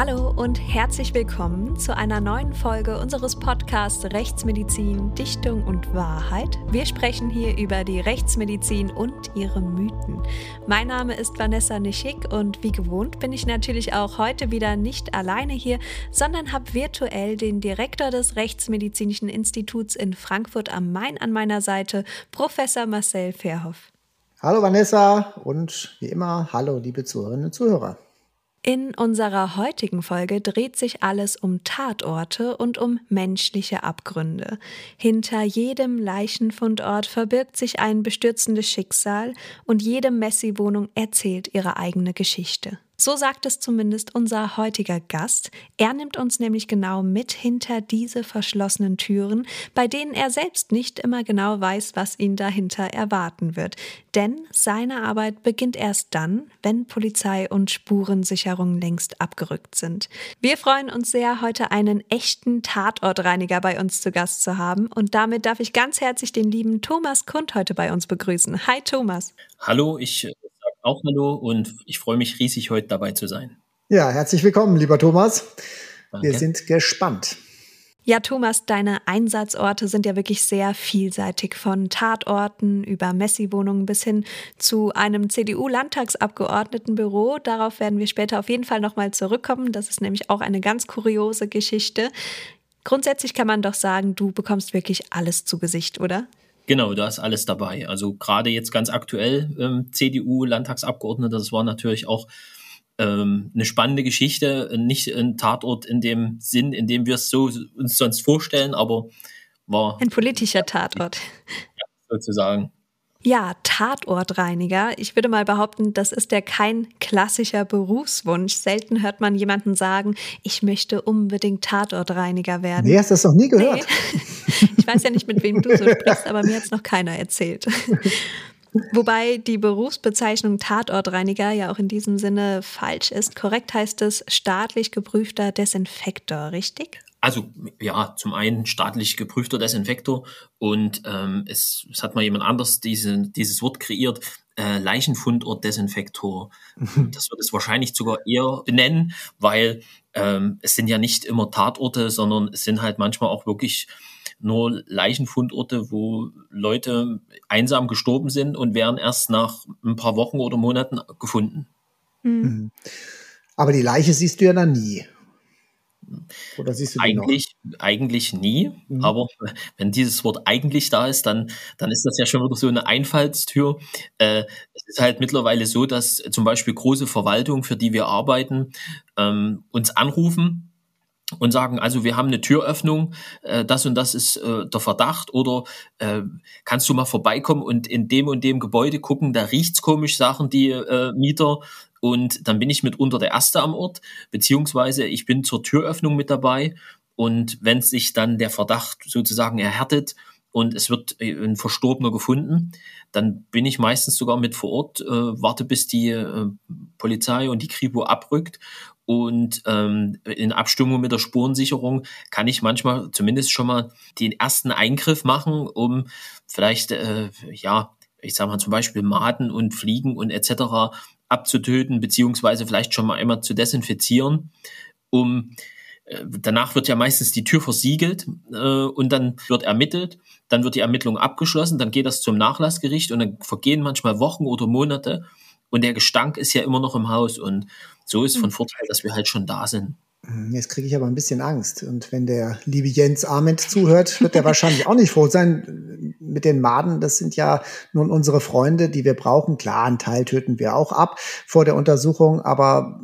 Hallo und herzlich willkommen zu einer neuen Folge unseres Podcasts Rechtsmedizin, Dichtung und Wahrheit. Wir sprechen hier über die Rechtsmedizin und ihre Mythen. Mein Name ist Vanessa Nischig und wie gewohnt bin ich natürlich auch heute wieder nicht alleine hier, sondern habe virtuell den Direktor des Rechtsmedizinischen Instituts in Frankfurt am Main an meiner Seite, Professor Marcel Verhoff. Hallo Vanessa und wie immer, hallo liebe Zuhörerinnen und Zuhörer. In unserer heutigen Folge dreht sich alles um Tatorte und um menschliche Abgründe. Hinter jedem Leichenfundort verbirgt sich ein bestürzendes Schicksal und jede Messi-Wohnung erzählt ihre eigene Geschichte. So sagt es zumindest unser heutiger Gast. Er nimmt uns nämlich genau mit hinter diese verschlossenen Türen, bei denen er selbst nicht immer genau weiß, was ihn dahinter erwarten wird. Denn seine Arbeit beginnt erst dann, wenn Polizei und Spurensicherung längst abgerückt sind. Wir freuen uns sehr, heute einen echten Tatortreiniger bei uns zu Gast zu haben. Und damit darf ich ganz herzlich den lieben Thomas Kund heute bei uns begrüßen. Hi Thomas. Hallo, ich auch Hallo und ich freue mich riesig, heute dabei zu sein. Ja, herzlich willkommen, lieber Thomas. Danke. Wir sind gespannt. Ja, Thomas, deine Einsatzorte sind ja wirklich sehr vielseitig, von Tatorten über Messi-Wohnungen bis hin zu einem CDU-Landtagsabgeordnetenbüro. Darauf werden wir später auf jeden Fall nochmal zurückkommen. Das ist nämlich auch eine ganz kuriose Geschichte. Grundsätzlich kann man doch sagen, du bekommst wirklich alles zu Gesicht, oder? Genau, da ist alles dabei. Also gerade jetzt ganz aktuell ähm, CDU-Landtagsabgeordnete, das war natürlich auch ähm, eine spannende Geschichte, nicht ein Tatort in dem Sinn, in dem wir es so uns sonst vorstellen, aber war ein politischer Tatort. Ja, sozusagen. Ja, Tatortreiniger. Ich würde mal behaupten, das ist ja kein klassischer Berufswunsch. Selten hört man jemanden sagen, ich möchte unbedingt Tatortreiniger werden. Nee, hast du das noch nie gehört? Nee. Ich weiß ja nicht, mit wem du so sprichst, aber mir hat es noch keiner erzählt. Wobei die Berufsbezeichnung Tatortreiniger ja auch in diesem Sinne falsch ist. Korrekt heißt es staatlich geprüfter Desinfektor, richtig? Also ja, zum einen staatlich geprüfter Desinfektor und ähm, es, es hat mal jemand anders diese, dieses Wort kreiert, äh, Leichenfundort-Desinfektor. Mhm. Das wird es wahrscheinlich sogar eher benennen, weil ähm, es sind ja nicht immer Tatorte, sondern es sind halt manchmal auch wirklich nur Leichenfundorte, wo Leute einsam gestorben sind und werden erst nach ein paar Wochen oder Monaten gefunden. Mhm. Aber die Leiche siehst du ja dann nie. Oder siehst du eigentlich, noch? eigentlich nie, mhm. aber wenn dieses Wort eigentlich da ist, dann, dann ist das ja schon wieder so eine Einfallstür. Äh, es ist halt mittlerweile so, dass zum Beispiel große Verwaltungen, für die wir arbeiten, ähm, uns anrufen und sagen, also wir haben eine Türöffnung, äh, das und das ist äh, der Verdacht oder äh, kannst du mal vorbeikommen und in dem und dem Gebäude gucken, da riecht's komisch, sagen die äh, Mieter und dann bin ich mitunter der Erste am Ort, beziehungsweise ich bin zur Türöffnung mit dabei. Und wenn sich dann der Verdacht sozusagen erhärtet und es wird äh, ein Verstorbener gefunden, dann bin ich meistens sogar mit vor Ort, äh, warte bis die äh, Polizei und die Kripo abrückt. Und ähm, in Abstimmung mit der Spurensicherung kann ich manchmal zumindest schon mal den ersten Eingriff machen, um vielleicht, äh, ja, ich sag mal zum Beispiel Maden und Fliegen und etc abzutöten, beziehungsweise vielleicht schon mal einmal zu desinfizieren, um äh, Danach wird ja meistens die Tür versiegelt äh, und dann wird ermittelt, dann wird die Ermittlung abgeschlossen, dann geht das zum Nachlassgericht und dann vergehen manchmal Wochen oder Monate und der Gestank ist ja immer noch im Haus. Und so ist von Vorteil, dass wir halt schon da sind. Hm, jetzt kriege ich aber ein bisschen Angst. Und wenn der liebe Jens Arment zuhört, wird er wahrscheinlich auch nicht froh sein. Mit den Maden, das sind ja nun unsere Freunde, die wir brauchen. Klar, einen Teil töten wir auch ab vor der Untersuchung, aber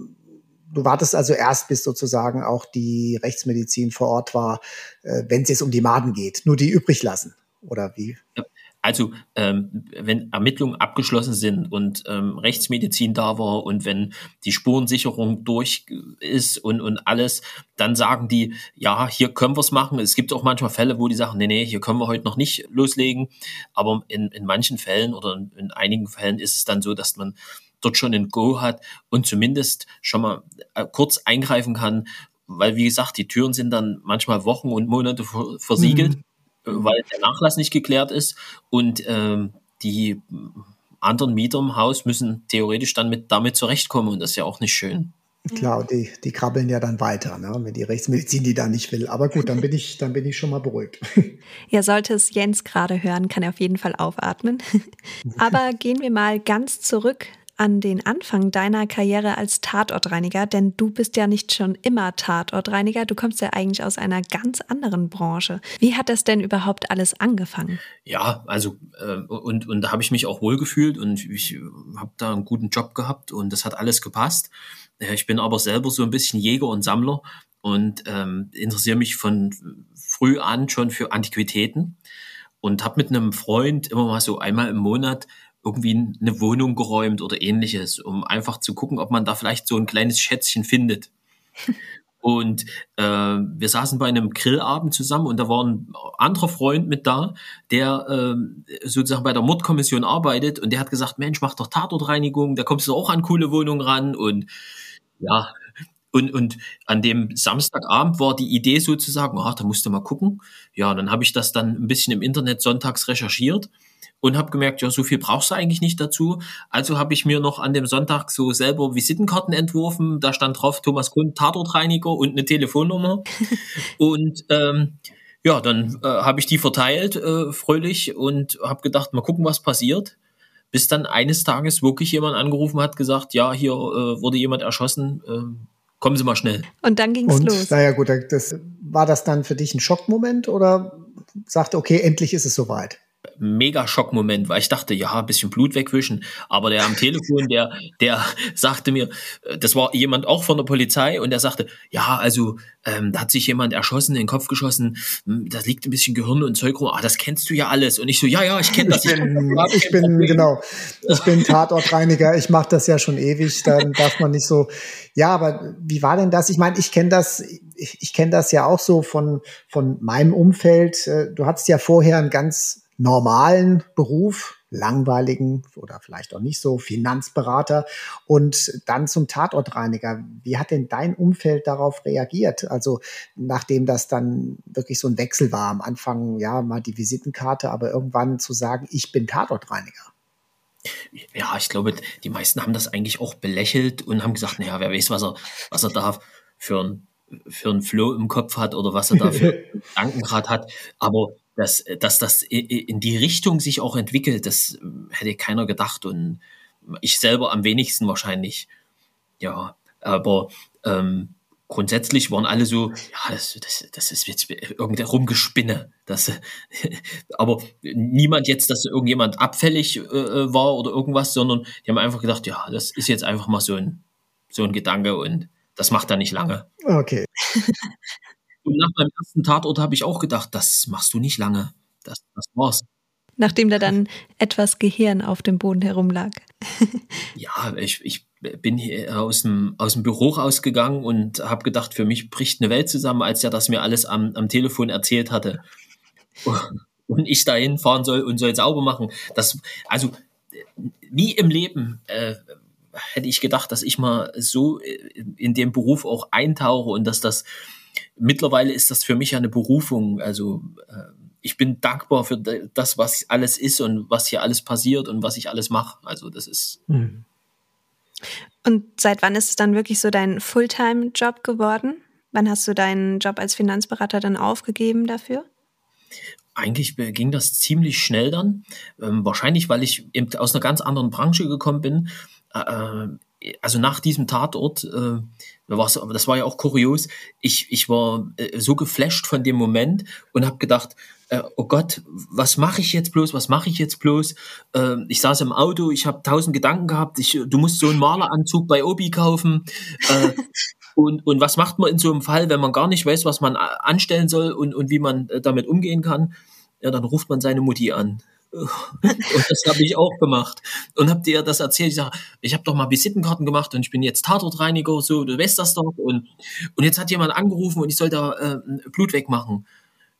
du wartest also erst, bis sozusagen auch die Rechtsmedizin vor Ort war, äh, wenn es jetzt um die Maden geht. Nur die übrig lassen. Oder wie? Ja. Also ähm, wenn Ermittlungen abgeschlossen sind und ähm, Rechtsmedizin da war und wenn die Spurensicherung durch ist und, und alles, dann sagen die, ja, hier können wir es machen. Es gibt auch manchmal Fälle, wo die sagen, nee, nee, hier können wir heute noch nicht loslegen. Aber in, in manchen Fällen oder in, in einigen Fällen ist es dann so, dass man dort schon ein Go hat und zumindest schon mal äh, kurz eingreifen kann, weil wie gesagt, die Türen sind dann manchmal Wochen und Monate versiegelt. Mhm weil der Nachlass nicht geklärt ist und ähm, die anderen Mieter im Haus müssen theoretisch dann mit damit zurechtkommen und das ist ja auch nicht schön. Klar, und die, die krabbeln ja dann weiter, ne? wenn die Rechtsmedizin die da nicht will. Aber gut, dann bin ich, dann bin ich schon mal beruhigt. Ja, sollte es Jens gerade hören, kann er auf jeden Fall aufatmen. Aber gehen wir mal ganz zurück an den Anfang deiner Karriere als Tatortreiniger, denn du bist ja nicht schon immer Tatortreiniger, du kommst ja eigentlich aus einer ganz anderen Branche. Wie hat das denn überhaupt alles angefangen? Ja, also äh, und, und da habe ich mich auch wohlgefühlt und ich habe da einen guten Job gehabt und das hat alles gepasst. Ich bin aber selber so ein bisschen Jäger und Sammler und ähm, interessiere mich von früh an schon für Antiquitäten und habe mit einem Freund immer mal so einmal im Monat irgendwie eine Wohnung geräumt oder ähnliches, um einfach zu gucken, ob man da vielleicht so ein kleines Schätzchen findet. Und äh, wir saßen bei einem Grillabend zusammen und da war ein anderer Freund mit da, der äh, sozusagen bei der Mordkommission arbeitet und der hat gesagt, Mensch, mach doch Tatortreinigung, da kommst du auch an coole Wohnungen ran und ja, und, und an dem Samstagabend war die Idee sozusagen, ach, da musst du mal gucken. Ja, dann habe ich das dann ein bisschen im Internet sonntags recherchiert und habe gemerkt, ja, so viel brauchst du eigentlich nicht dazu. Also habe ich mir noch an dem Sonntag so selber Visitenkarten entworfen. Da stand drauf Thomas Kuhn, Tatortreiniger und eine Telefonnummer. und ähm, ja, dann äh, habe ich die verteilt, äh, fröhlich, und habe gedacht, mal gucken, was passiert. Bis dann eines Tages wirklich jemand angerufen hat, gesagt, ja, hier äh, wurde jemand erschossen, äh, kommen Sie mal schnell. Und dann ging es los. Naja gut, das, war das dann für dich ein Schockmoment oder sagte, okay, endlich ist es soweit? Mega Schockmoment, weil ich dachte, ja, ein bisschen Blut wegwischen. Aber der am Telefon, der, der sagte mir, äh, das war jemand auch von der Polizei und der sagte, ja, also ähm, da hat sich jemand erschossen, in den Kopf geschossen, hm, da liegt ein bisschen Gehirn und Zeug rum, ah, das kennst du ja alles. Und ich so, ja, ja, ich kenne das. Ich bin, ich bin genau, ich bin Tatortreiniger, ich mache das ja schon ewig, dann darf man nicht so, ja, aber wie war denn das? Ich meine, ich kenne das, ich, ich kenne das ja auch so von, von meinem Umfeld. Äh, du hattest ja vorher ein ganz normalen Beruf, langweiligen oder vielleicht auch nicht so, Finanzberater und dann zum Tatortreiniger. Wie hat denn dein Umfeld darauf reagiert? Also nachdem das dann wirklich so ein Wechsel war, am Anfang ja mal die Visitenkarte, aber irgendwann zu sagen, ich bin Tatortreiniger. Ja, ich glaube, die meisten haben das eigentlich auch belächelt und haben gesagt, naja, wer weiß, was er, was er da für ein für einen Flow im Kopf hat oder was er da für Gedanken gerade hat. Aber dass, dass das in die Richtung sich auch entwickelt, das ähm, hätte keiner gedacht und ich selber am wenigsten wahrscheinlich. Ja, aber ähm, grundsätzlich waren alle so, ja, das, das, das ist jetzt irgendein Rumgespinne. Das, aber niemand jetzt, dass irgendjemand abfällig äh, war oder irgendwas, sondern die haben einfach gedacht, ja, das ist jetzt einfach mal so ein, so ein Gedanke und das macht er nicht lange. Okay. Und nach meinem ersten Tatort habe ich auch gedacht, das machst du nicht lange. Das, das war's. Nachdem da dann etwas Gehirn auf dem Boden herumlag. ja, ich, ich bin hier aus dem, aus dem Büro rausgegangen und habe gedacht, für mich bricht eine Welt zusammen, als er das mir alles am, am Telefon erzählt hatte. Und ich dahin fahren soll und soll sauber machen. Das, also, nie im Leben äh, hätte ich gedacht, dass ich mal so in dem Beruf auch eintauche und dass das mittlerweile ist das für mich eine Berufung. Also äh, ich bin dankbar für das, was alles ist und was hier alles passiert und was ich alles mache. Also das ist. Mhm. Und seit wann ist es dann wirklich so dein Fulltime-Job geworden? Wann hast du deinen Job als Finanzberater dann aufgegeben dafür? Eigentlich ging das ziemlich schnell dann. Ähm, wahrscheinlich, weil ich aus einer ganz anderen Branche gekommen bin. Äh, äh also nach diesem Tatort, äh, das war ja auch kurios, ich, ich war äh, so geflasht von dem Moment und habe gedacht, äh, oh Gott, was mache ich jetzt bloß, was mache ich jetzt bloß? Äh, ich saß im Auto, ich habe tausend Gedanken gehabt, ich, du musst so einen Maleranzug bei Obi kaufen. Äh, und, und was macht man in so einem Fall, wenn man gar nicht weiß, was man anstellen soll und, und wie man äh, damit umgehen kann? Ja, dann ruft man seine Mutti an. Und das habe ich auch gemacht. Und habe dir das erzählt. Ich sage, ich habe doch mal Visitenkarten gemacht und ich bin jetzt Tatortreiniger, so, du weißt das doch. Und, und jetzt hat jemand angerufen und ich soll da äh, Blut wegmachen.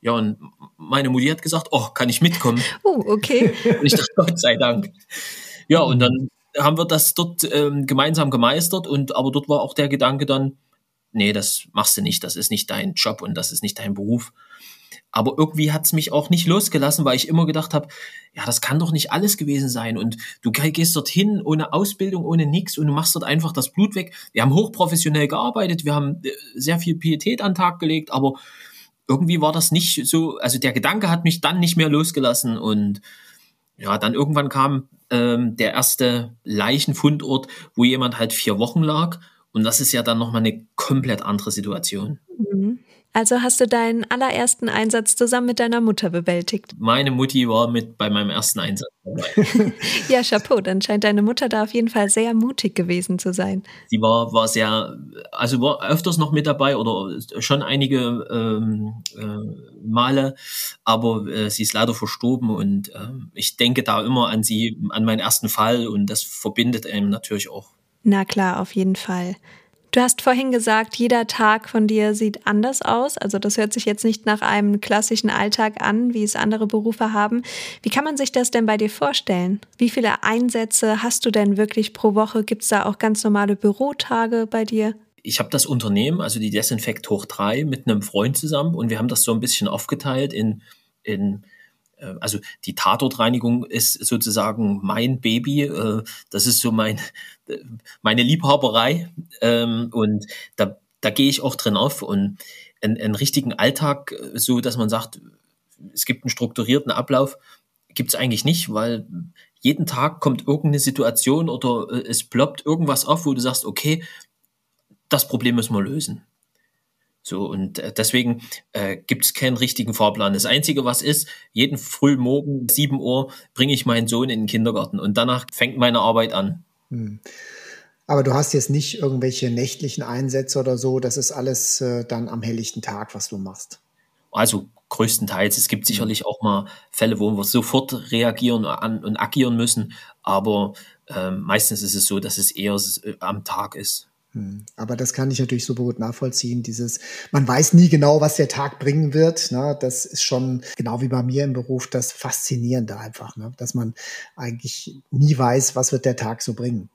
Ja, und meine Mutti hat gesagt, oh, kann ich mitkommen? Oh, okay. Und ich dachte, Gott sei Dank. Ja, und dann haben wir das dort ähm, gemeinsam gemeistert und aber dort war auch der Gedanke dann, nee, das machst du nicht, das ist nicht dein Job und das ist nicht dein Beruf. Aber irgendwie hat es mich auch nicht losgelassen, weil ich immer gedacht habe, ja, das kann doch nicht alles gewesen sein. Und du gehst dorthin ohne Ausbildung, ohne nichts und du machst dort einfach das Blut weg. Wir haben hochprofessionell gearbeitet, wir haben äh, sehr viel Pietät an den Tag gelegt, aber irgendwie war das nicht so, also der Gedanke hat mich dann nicht mehr losgelassen und ja, dann irgendwann kam ähm, der erste Leichenfundort, wo jemand halt vier Wochen lag und das ist ja dann nochmal eine komplett andere Situation. Mhm. Also hast du deinen allerersten Einsatz zusammen mit deiner Mutter bewältigt? Meine Mutti war mit bei meinem ersten Einsatz dabei. ja, Chapeau, dann scheint deine Mutter da auf jeden Fall sehr mutig gewesen zu sein. Sie war, war sehr, also war öfters noch mit dabei oder schon einige ähm, äh, Male, aber äh, sie ist leider verstorben und äh, ich denke da immer an sie, an meinen ersten Fall und das verbindet einem natürlich auch. Na klar, auf jeden Fall. Du hast vorhin gesagt, jeder Tag von dir sieht anders aus. Also das hört sich jetzt nicht nach einem klassischen Alltag an, wie es andere Berufe haben. Wie kann man sich das denn bei dir vorstellen? Wie viele Einsätze hast du denn wirklich pro Woche? Gibt es da auch ganz normale Bürotage bei dir? ich habe das Unternehmen, also die Desinfekt hoch 3, mit einem Freund zusammen und wir haben das so ein bisschen aufgeteilt in, in äh, also die Tatortreinigung ist sozusagen mein Baby, äh, das ist so mein, meine Liebhaberei ähm, und da, da gehe ich auch drin auf und einen, richtigen Alltag, äh, so dass man sagt, es gibt einen strukturierten Ablauf, gibt es eigentlich nicht, weil jeden Tag kommt irgendeine Situation oder es ploppt irgendwas auf, wo du sagst, okay, das Problem müssen wir lösen. So, und äh, deswegen äh, gibt es keinen richtigen Fahrplan. Das Einzige, was ist, jeden Frühmorgen, 7 Uhr, bringe ich meinen Sohn in den Kindergarten und danach fängt meine Arbeit an. Hm. Aber du hast jetzt nicht irgendwelche nächtlichen Einsätze oder so, das ist alles äh, dann am helllichten Tag, was du machst. Also größtenteils. Es gibt sicherlich auch mal Fälle, wo wir sofort reagieren und agieren müssen, aber äh, meistens ist es so, dass es eher äh, am Tag ist. Hm. Aber das kann ich natürlich super gut nachvollziehen. Dieses, man weiß nie genau, was der Tag bringen wird. Ne? Das ist schon genau wie bei mir im Beruf das Faszinierende einfach, ne? dass man eigentlich nie weiß, was wird der Tag so bringen.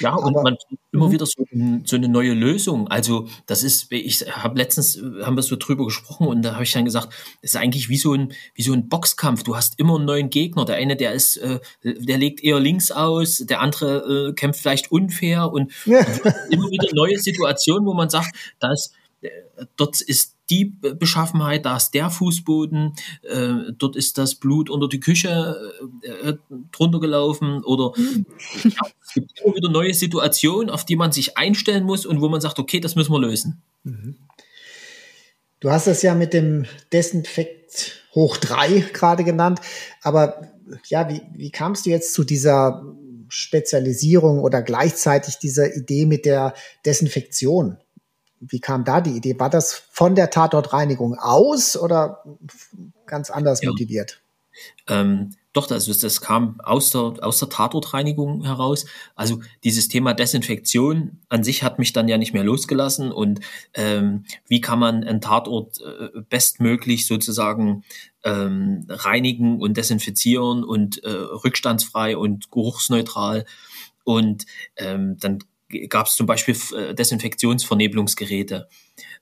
Ja, und Aber, man immer mhm. wieder so, so, eine neue Lösung. Also das ist, ich habe letztens haben wir so drüber gesprochen und da habe ich dann gesagt, das ist eigentlich wie so ein wie so ein Boxkampf. Du hast immer einen neuen Gegner. Der eine, der ist, äh, der legt eher links aus, der andere äh, kämpft vielleicht unfair und, ja. und immer wieder wieder neue Situation, wo man sagt, dass äh, dort ist die Beschaffenheit, da ist der Fußboden, äh, dort ist das Blut unter die Küche äh, äh drunter gelaufen oder ja, es gibt immer wieder neue Situationen, auf die man sich einstellen muss und wo man sagt, okay, das müssen wir lösen. Mhm. Du hast das ja mit dem Desinfekt hoch drei gerade genannt, aber ja, wie, wie kamst du jetzt zu dieser Spezialisierung oder gleichzeitig dieser Idee mit der Desinfektion? Wie kam da die Idee? War das von der Tatortreinigung aus oder ganz anders ja. motiviert? Ähm, doch, also das kam aus der, aus der Tatortreinigung heraus. Also dieses Thema Desinfektion an sich hat mich dann ja nicht mehr losgelassen. Und ähm, wie kann man einen Tatort äh, bestmöglich sozusagen ähm, reinigen und desinfizieren und äh, rückstandsfrei und geruchsneutral. Und ähm, dann gab es zum Beispiel äh, Desinfektionsvernebelungsgeräte.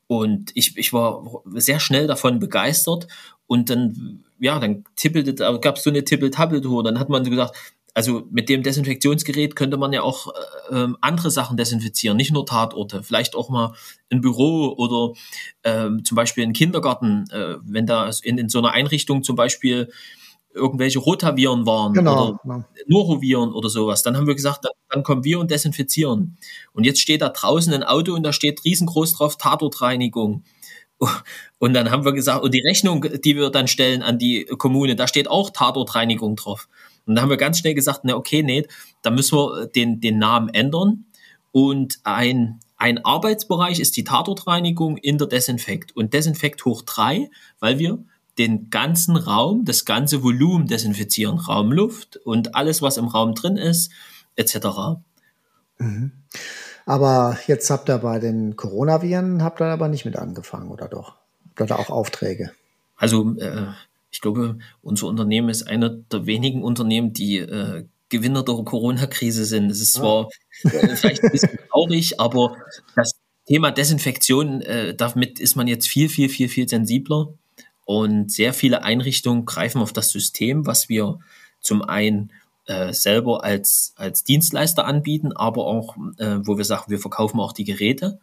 Und ich, ich war sehr schnell davon begeistert. Und dann, ja, dann tippelte, gab es so eine Tippel-Tappel-Tour. Dann hat man so gesagt, also mit dem Desinfektionsgerät könnte man ja auch äh, ähm, andere Sachen desinfizieren, nicht nur Tatorte, vielleicht auch mal ein Büro oder äh, zum Beispiel ein Kindergarten, äh, wenn da in, in so einer Einrichtung zum Beispiel irgendwelche Rotaviren waren genau, oder genau. Noroviren oder sowas. Dann haben wir gesagt, dann, dann, kommen wir und desinfizieren. Und jetzt steht da draußen ein Auto und da steht riesengroß drauf Tatortreinigung. Und dann haben wir gesagt, und die Rechnung, die wir dann stellen an die Kommune, da steht auch Tatortreinigung drauf. Und da haben wir ganz schnell gesagt, na okay, nee, da müssen wir den, den Namen ändern. Und ein, ein Arbeitsbereich ist die Tatortreinigung in der Desinfekt. Und Desinfekt hoch drei, weil wir den ganzen Raum, das ganze Volumen desinfizieren, Raumluft und alles, was im Raum drin ist, etc. Mhm. Aber jetzt habt ihr bei den Coronaviren, habt ihr aber nicht mit angefangen, oder doch? Habt ihr da auch Aufträge? Also äh, ich glaube, unser Unternehmen ist einer der wenigen Unternehmen, die äh, Gewinner der Corona-Krise sind. Es ist zwar äh, vielleicht ein bisschen traurig, aber das Thema Desinfektion, äh, damit ist man jetzt viel, viel, viel, viel sensibler. Und sehr viele Einrichtungen greifen auf das System, was wir zum einen äh, selber als, als Dienstleister anbieten, aber auch, äh, wo wir sagen, wir verkaufen auch die Geräte.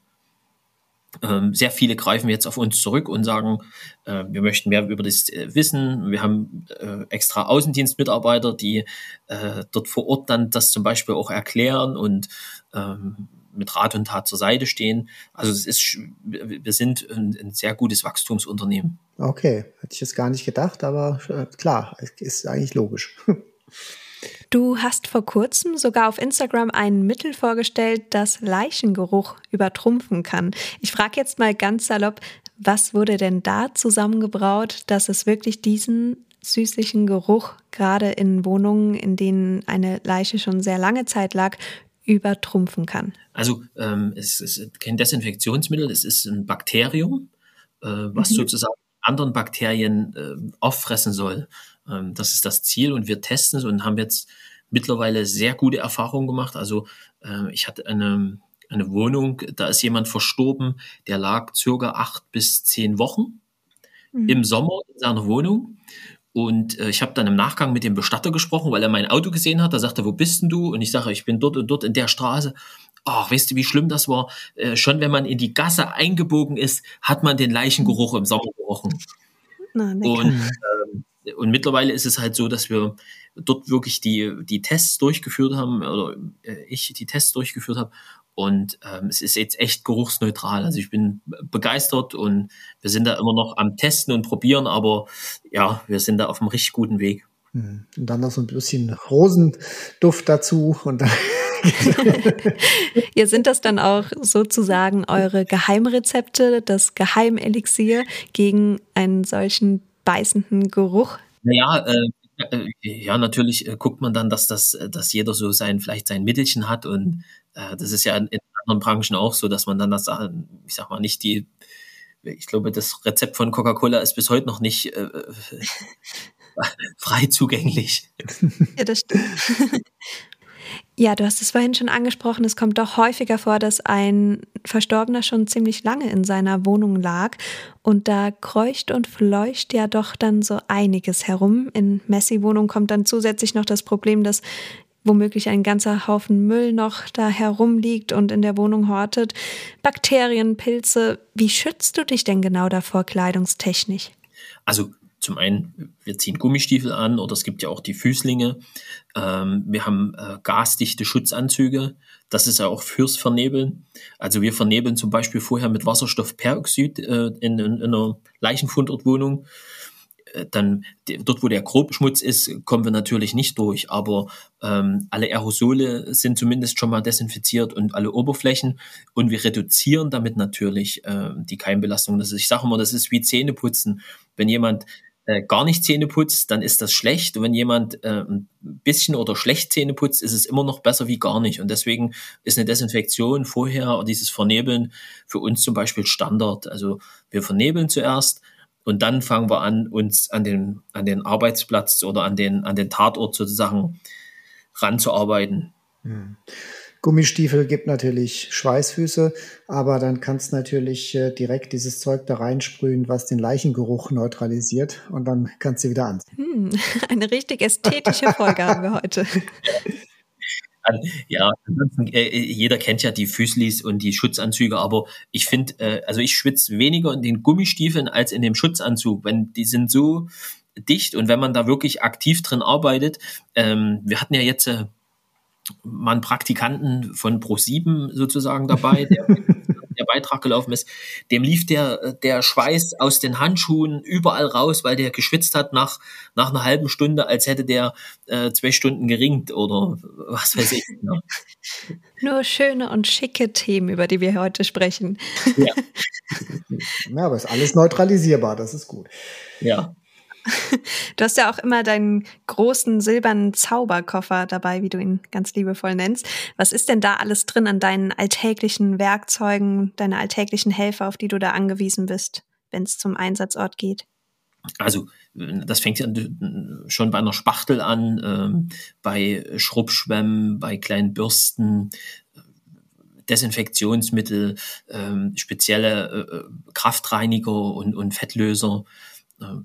Ähm, sehr viele greifen jetzt auf uns zurück und sagen, äh, wir möchten mehr über das äh, wissen. Wir haben äh, extra Außendienstmitarbeiter, die dort vor Ort dann das zum Beispiel auch erklären und ähm, mit Rat und Tat zur Seite stehen. Also es ist, wir sind ein, ein sehr gutes Wachstumsunternehmen. Okay, hätte ich jetzt gar nicht gedacht, aber klar, ist eigentlich logisch. Du hast vor kurzem sogar auf Instagram ein Mittel vorgestellt, das Leichengeruch übertrumpfen kann. Ich frage jetzt mal ganz salopp, was wurde denn da zusammengebraut, dass es wirklich diesen süßlichen Geruch gerade in Wohnungen, in denen eine Leiche schon sehr lange Zeit lag, übertrumpfen kann? Also ähm, es ist kein Desinfektionsmittel, es ist ein Bakterium, äh, was mhm. sozusagen anderen Bakterien äh, auffressen soll. Ähm, das ist das Ziel und wir testen es und haben jetzt mittlerweile sehr gute Erfahrungen gemacht. Also äh, ich hatte eine, eine Wohnung, da ist jemand verstorben, der lag circa acht bis zehn Wochen mhm. im Sommer in seiner Wohnung. Und äh, ich habe dann im Nachgang mit dem Bestatter gesprochen, weil er mein Auto gesehen hat. Da sagte er, wo bist denn du? Und ich sage, ich bin dort und dort in der Straße. Ach, weißt du, wie schlimm das war? Äh, schon wenn man in die Gasse eingebogen ist, hat man den Leichengeruch im Sommer gerochen. Na, und ähm, und mittlerweile ist es halt so, dass wir dort wirklich die, die Tests durchgeführt haben, oder äh, ich die Tests durchgeführt habe. Und ähm, es ist jetzt echt geruchsneutral. Also ich bin begeistert und wir sind da immer noch am Testen und Probieren, aber ja, wir sind da auf einem richtig guten Weg. Hm. Und dann noch so ein bisschen Rosenduft dazu und dann ja, sind das dann auch sozusagen eure Geheimrezepte, das Geheimelixier gegen einen solchen beißenden Geruch? Naja, äh, äh, ja, natürlich äh, guckt man dann, dass das, äh, dass jeder so sein, vielleicht sein Mittelchen hat und äh, das ist ja in, in, anderen Branchen auch so, dass man dann das, ich sag mal, nicht die, ich glaube, das Rezept von Coca-Cola ist bis heute noch nicht äh, frei zugänglich. Ja, das stimmt. Ja, du hast es vorhin schon angesprochen, es kommt doch häufiger vor, dass ein Verstorbener schon ziemlich lange in seiner Wohnung lag und da kreucht und fleucht ja doch dann so einiges herum. In Messi-Wohnung kommt dann zusätzlich noch das Problem, dass womöglich ein ganzer Haufen Müll noch da herumliegt und in der Wohnung hortet. Bakterien, Pilze. Wie schützt du dich denn genau davor kleidungstechnisch? Also zum einen, wir ziehen Gummistiefel an oder es gibt ja auch die Füßlinge. Ähm, wir haben äh, gasdichte Schutzanzüge. Das ist ja auch fürs Vernebeln. Also wir vernebeln zum Beispiel vorher mit Wasserstoffperoxid äh, in, in, in einer Leichenfundortwohnung. Äh, dann dort, wo der Grobschmutz ist, kommen wir natürlich nicht durch, aber ähm, alle Aerosole sind zumindest schon mal desinfiziert und alle Oberflächen und wir reduzieren damit natürlich äh, die Keimbelastung. Das ist, ich sage immer, das ist wie Zähneputzen. Wenn jemand äh, gar nicht Zähne putzt, dann ist das schlecht. Und wenn jemand äh, ein bisschen oder schlecht Zähne putzt, ist es immer noch besser wie gar nicht. Und deswegen ist eine Desinfektion vorher, dieses Vernebeln für uns zum Beispiel Standard. Also wir vernebeln zuerst und dann fangen wir an, uns an den, an den Arbeitsplatz oder an den, an den Tatort sozusagen ranzuarbeiten. Gummistiefel gibt natürlich Schweißfüße, aber dann kannst du natürlich äh, direkt dieses Zeug da reinsprühen, was den Leichengeruch neutralisiert und dann kannst du wieder anziehen. Hm, eine richtig ästhetische Folge haben wir heute. Ja, äh, jeder kennt ja die Füßlis und die Schutzanzüge, aber ich finde, äh, also ich schwitze weniger in den Gummistiefeln als in dem Schutzanzug, wenn die sind so dicht und wenn man da wirklich aktiv drin arbeitet, ähm, wir hatten ja jetzt äh, einen Praktikanten von Pro7 sozusagen dabei, der, der Beitrag gelaufen ist. Dem lief der, der Schweiß aus den Handschuhen überall raus, weil der geschwitzt hat nach, nach einer halben Stunde, als hätte der äh, zwei Stunden geringt oder was weiß ich. Ja. Nur schöne und schicke Themen, über die wir heute sprechen. Ja. ja, aber ist alles neutralisierbar, das ist gut. Ja. Du hast ja auch immer deinen großen silbernen Zauberkoffer dabei, wie du ihn ganz liebevoll nennst. Was ist denn da alles drin an deinen alltäglichen Werkzeugen, deine alltäglichen Helfer, auf die du da angewiesen bist, wenn es zum Einsatzort geht? Also das fängt ja schon bei einer Spachtel an, ähm, bei Schrubbschwämmen, bei kleinen Bürsten, Desinfektionsmittel, ähm, spezielle äh, Kraftreiniger und, und Fettlöser äh,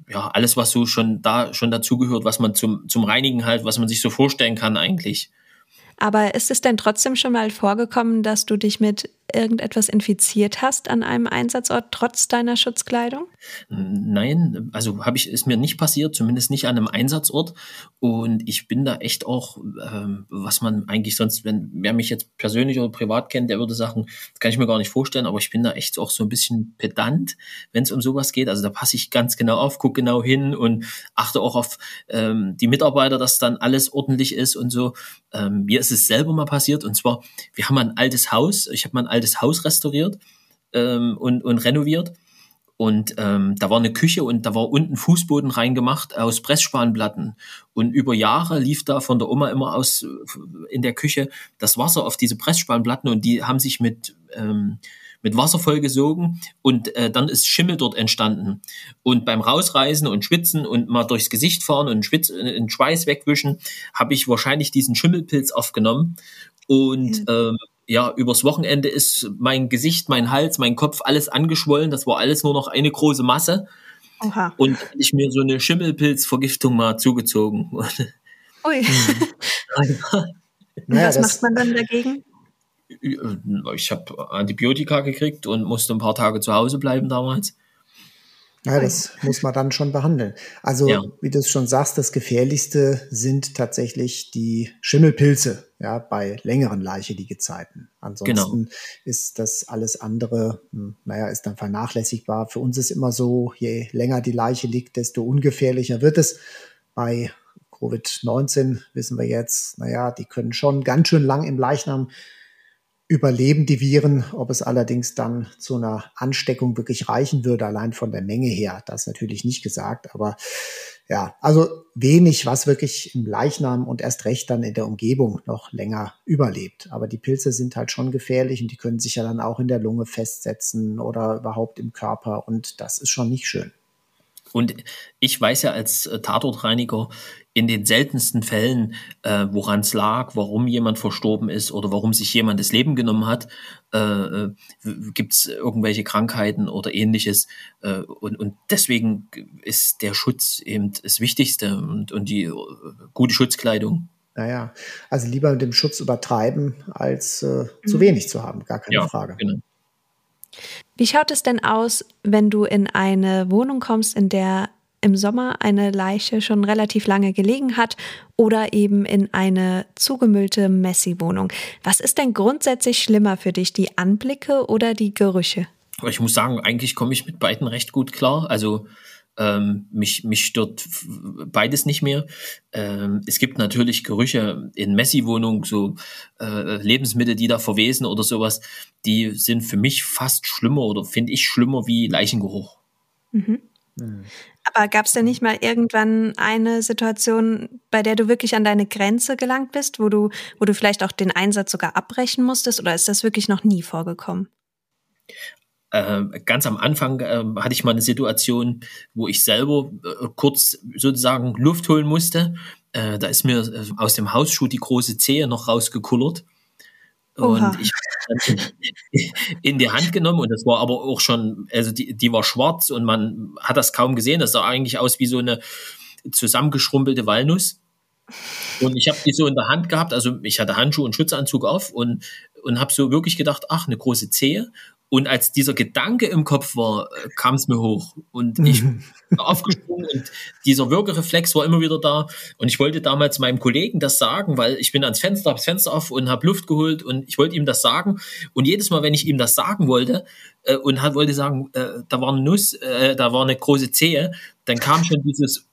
ja, alles, was so schon da schon dazugehört, was man zum, zum Reinigen halt, was man sich so vorstellen kann eigentlich. Aber ist es denn trotzdem schon mal vorgekommen, dass du dich mit irgendetwas infiziert hast an einem Einsatzort trotz deiner Schutzkleidung? Nein, also habe ich ist mir nicht passiert, zumindest nicht an einem Einsatzort. Und ich bin da echt auch, ähm, was man eigentlich sonst, wenn wer mich jetzt persönlich oder privat kennt, der würde sagen, das kann ich mir gar nicht vorstellen, aber ich bin da echt auch so ein bisschen pedant, wenn es um sowas geht. Also da passe ich ganz genau auf, gucke genau hin und achte auch auf ähm, die Mitarbeiter, dass dann alles ordentlich ist und so. Ähm, mir ist es selber mal passiert und zwar, wir haben ein altes Haus, ich habe mal ein altes Haus restauriert ähm, und, und renoviert. Und ähm, da war eine Küche und da war unten Fußboden reingemacht aus Pressspanplatten. Und über Jahre lief da von der Oma immer aus äh, in der Küche das Wasser auf diese Pressspanplatten und die haben sich mit, ähm, mit Wasser vollgesogen und äh, dann ist Schimmel dort entstanden. Und beim Rausreißen und Schwitzen und mal durchs Gesicht fahren und Schwitz, äh, Schweiß wegwischen, habe ich wahrscheinlich diesen Schimmelpilz aufgenommen. Und ja. ähm, ja, übers Wochenende ist mein Gesicht, mein Hals, mein Kopf alles angeschwollen. Das war alles nur noch eine große Masse. Oha. Und ich mir so eine Schimmelpilzvergiftung mal zugezogen. Ui. naja, was macht man dann dagegen? Ich habe Antibiotika gekriegt und musste ein paar Tage zu Hause bleiben damals. Ja, das muss man dann schon behandeln. Also, ja. wie du es schon sagst, das Gefährlichste sind tatsächlich die Schimmelpilze, ja, bei längeren Leicheliggezeiten. Ansonsten genau. ist das alles andere, hm, naja, ist dann vernachlässigbar. Für uns ist immer so, je länger die Leiche liegt, desto ungefährlicher wird es. Bei Covid-19 wissen wir jetzt, naja, die können schon ganz schön lang im Leichnam überleben die Viren. Ob es allerdings dann zu einer Ansteckung wirklich reichen würde, allein von der Menge her, das natürlich nicht gesagt. Aber ja, also wenig, was wirklich im Leichnam und erst recht dann in der Umgebung noch länger überlebt. Aber die Pilze sind halt schon gefährlich und die können sich ja dann auch in der Lunge festsetzen oder überhaupt im Körper. Und das ist schon nicht schön. Und ich weiß ja als äh, Tatortreiniger in den seltensten Fällen, äh, woran es lag, warum jemand verstorben ist oder warum sich jemand das Leben genommen hat. Äh, äh Gibt es irgendwelche Krankheiten oder ähnliches? Äh, und, und deswegen ist der Schutz eben das Wichtigste und, und die äh, gute Schutzkleidung. Naja, also lieber mit dem Schutz übertreiben, als äh, zu mhm. wenig zu haben, gar keine ja, Frage. Genau. Wie schaut es denn aus, wenn du in eine Wohnung kommst, in der im Sommer eine Leiche schon relativ lange gelegen hat oder eben in eine zugemüllte Messi-Wohnung? Was ist denn grundsätzlich schlimmer für dich, die Anblicke oder die Gerüche? Ich muss sagen, eigentlich komme ich mit beiden recht gut klar. Also ähm, mich, mich stört beides nicht mehr. Ähm, es gibt natürlich Gerüche in Messi-Wohnungen, so äh, Lebensmittel, die da verwesen oder sowas, die sind für mich fast schlimmer oder finde ich schlimmer wie Leichengeruch. Mhm. Mhm. Aber gab es denn nicht mal irgendwann eine Situation, bei der du wirklich an deine Grenze gelangt bist, wo du, wo du vielleicht auch den Einsatz sogar abbrechen musstest, oder ist das wirklich noch nie vorgekommen? Äh, ganz am Anfang äh, hatte ich mal eine Situation, wo ich selber äh, kurz sozusagen Luft holen musste. Äh, da ist mir äh, aus dem Hausschuh die große Zehe noch rausgekullert. Und Oha. ich habe in, in die Hand genommen und das war aber auch schon, also die, die war schwarz und man hat das kaum gesehen. Das sah eigentlich aus wie so eine zusammengeschrumpelte Walnuss. Und ich habe die so in der Hand gehabt, also ich hatte Handschuhe und Schutzanzug auf und, und habe so wirklich gedacht, ach, eine große Zehe. Und als dieser Gedanke im Kopf war, äh, kam es mir hoch. Und ich bin aufgesprungen und dieser Würgereflex war immer wieder da. Und ich wollte damals meinem Kollegen das sagen, weil ich bin ans Fenster, habe das Fenster auf und habe Luft geholt und ich wollte ihm das sagen. Und jedes Mal, wenn ich ihm das sagen wollte äh, und hat, wollte sagen, äh, da war eine Nuss, äh, da war eine große Zehe, dann kam schon dieses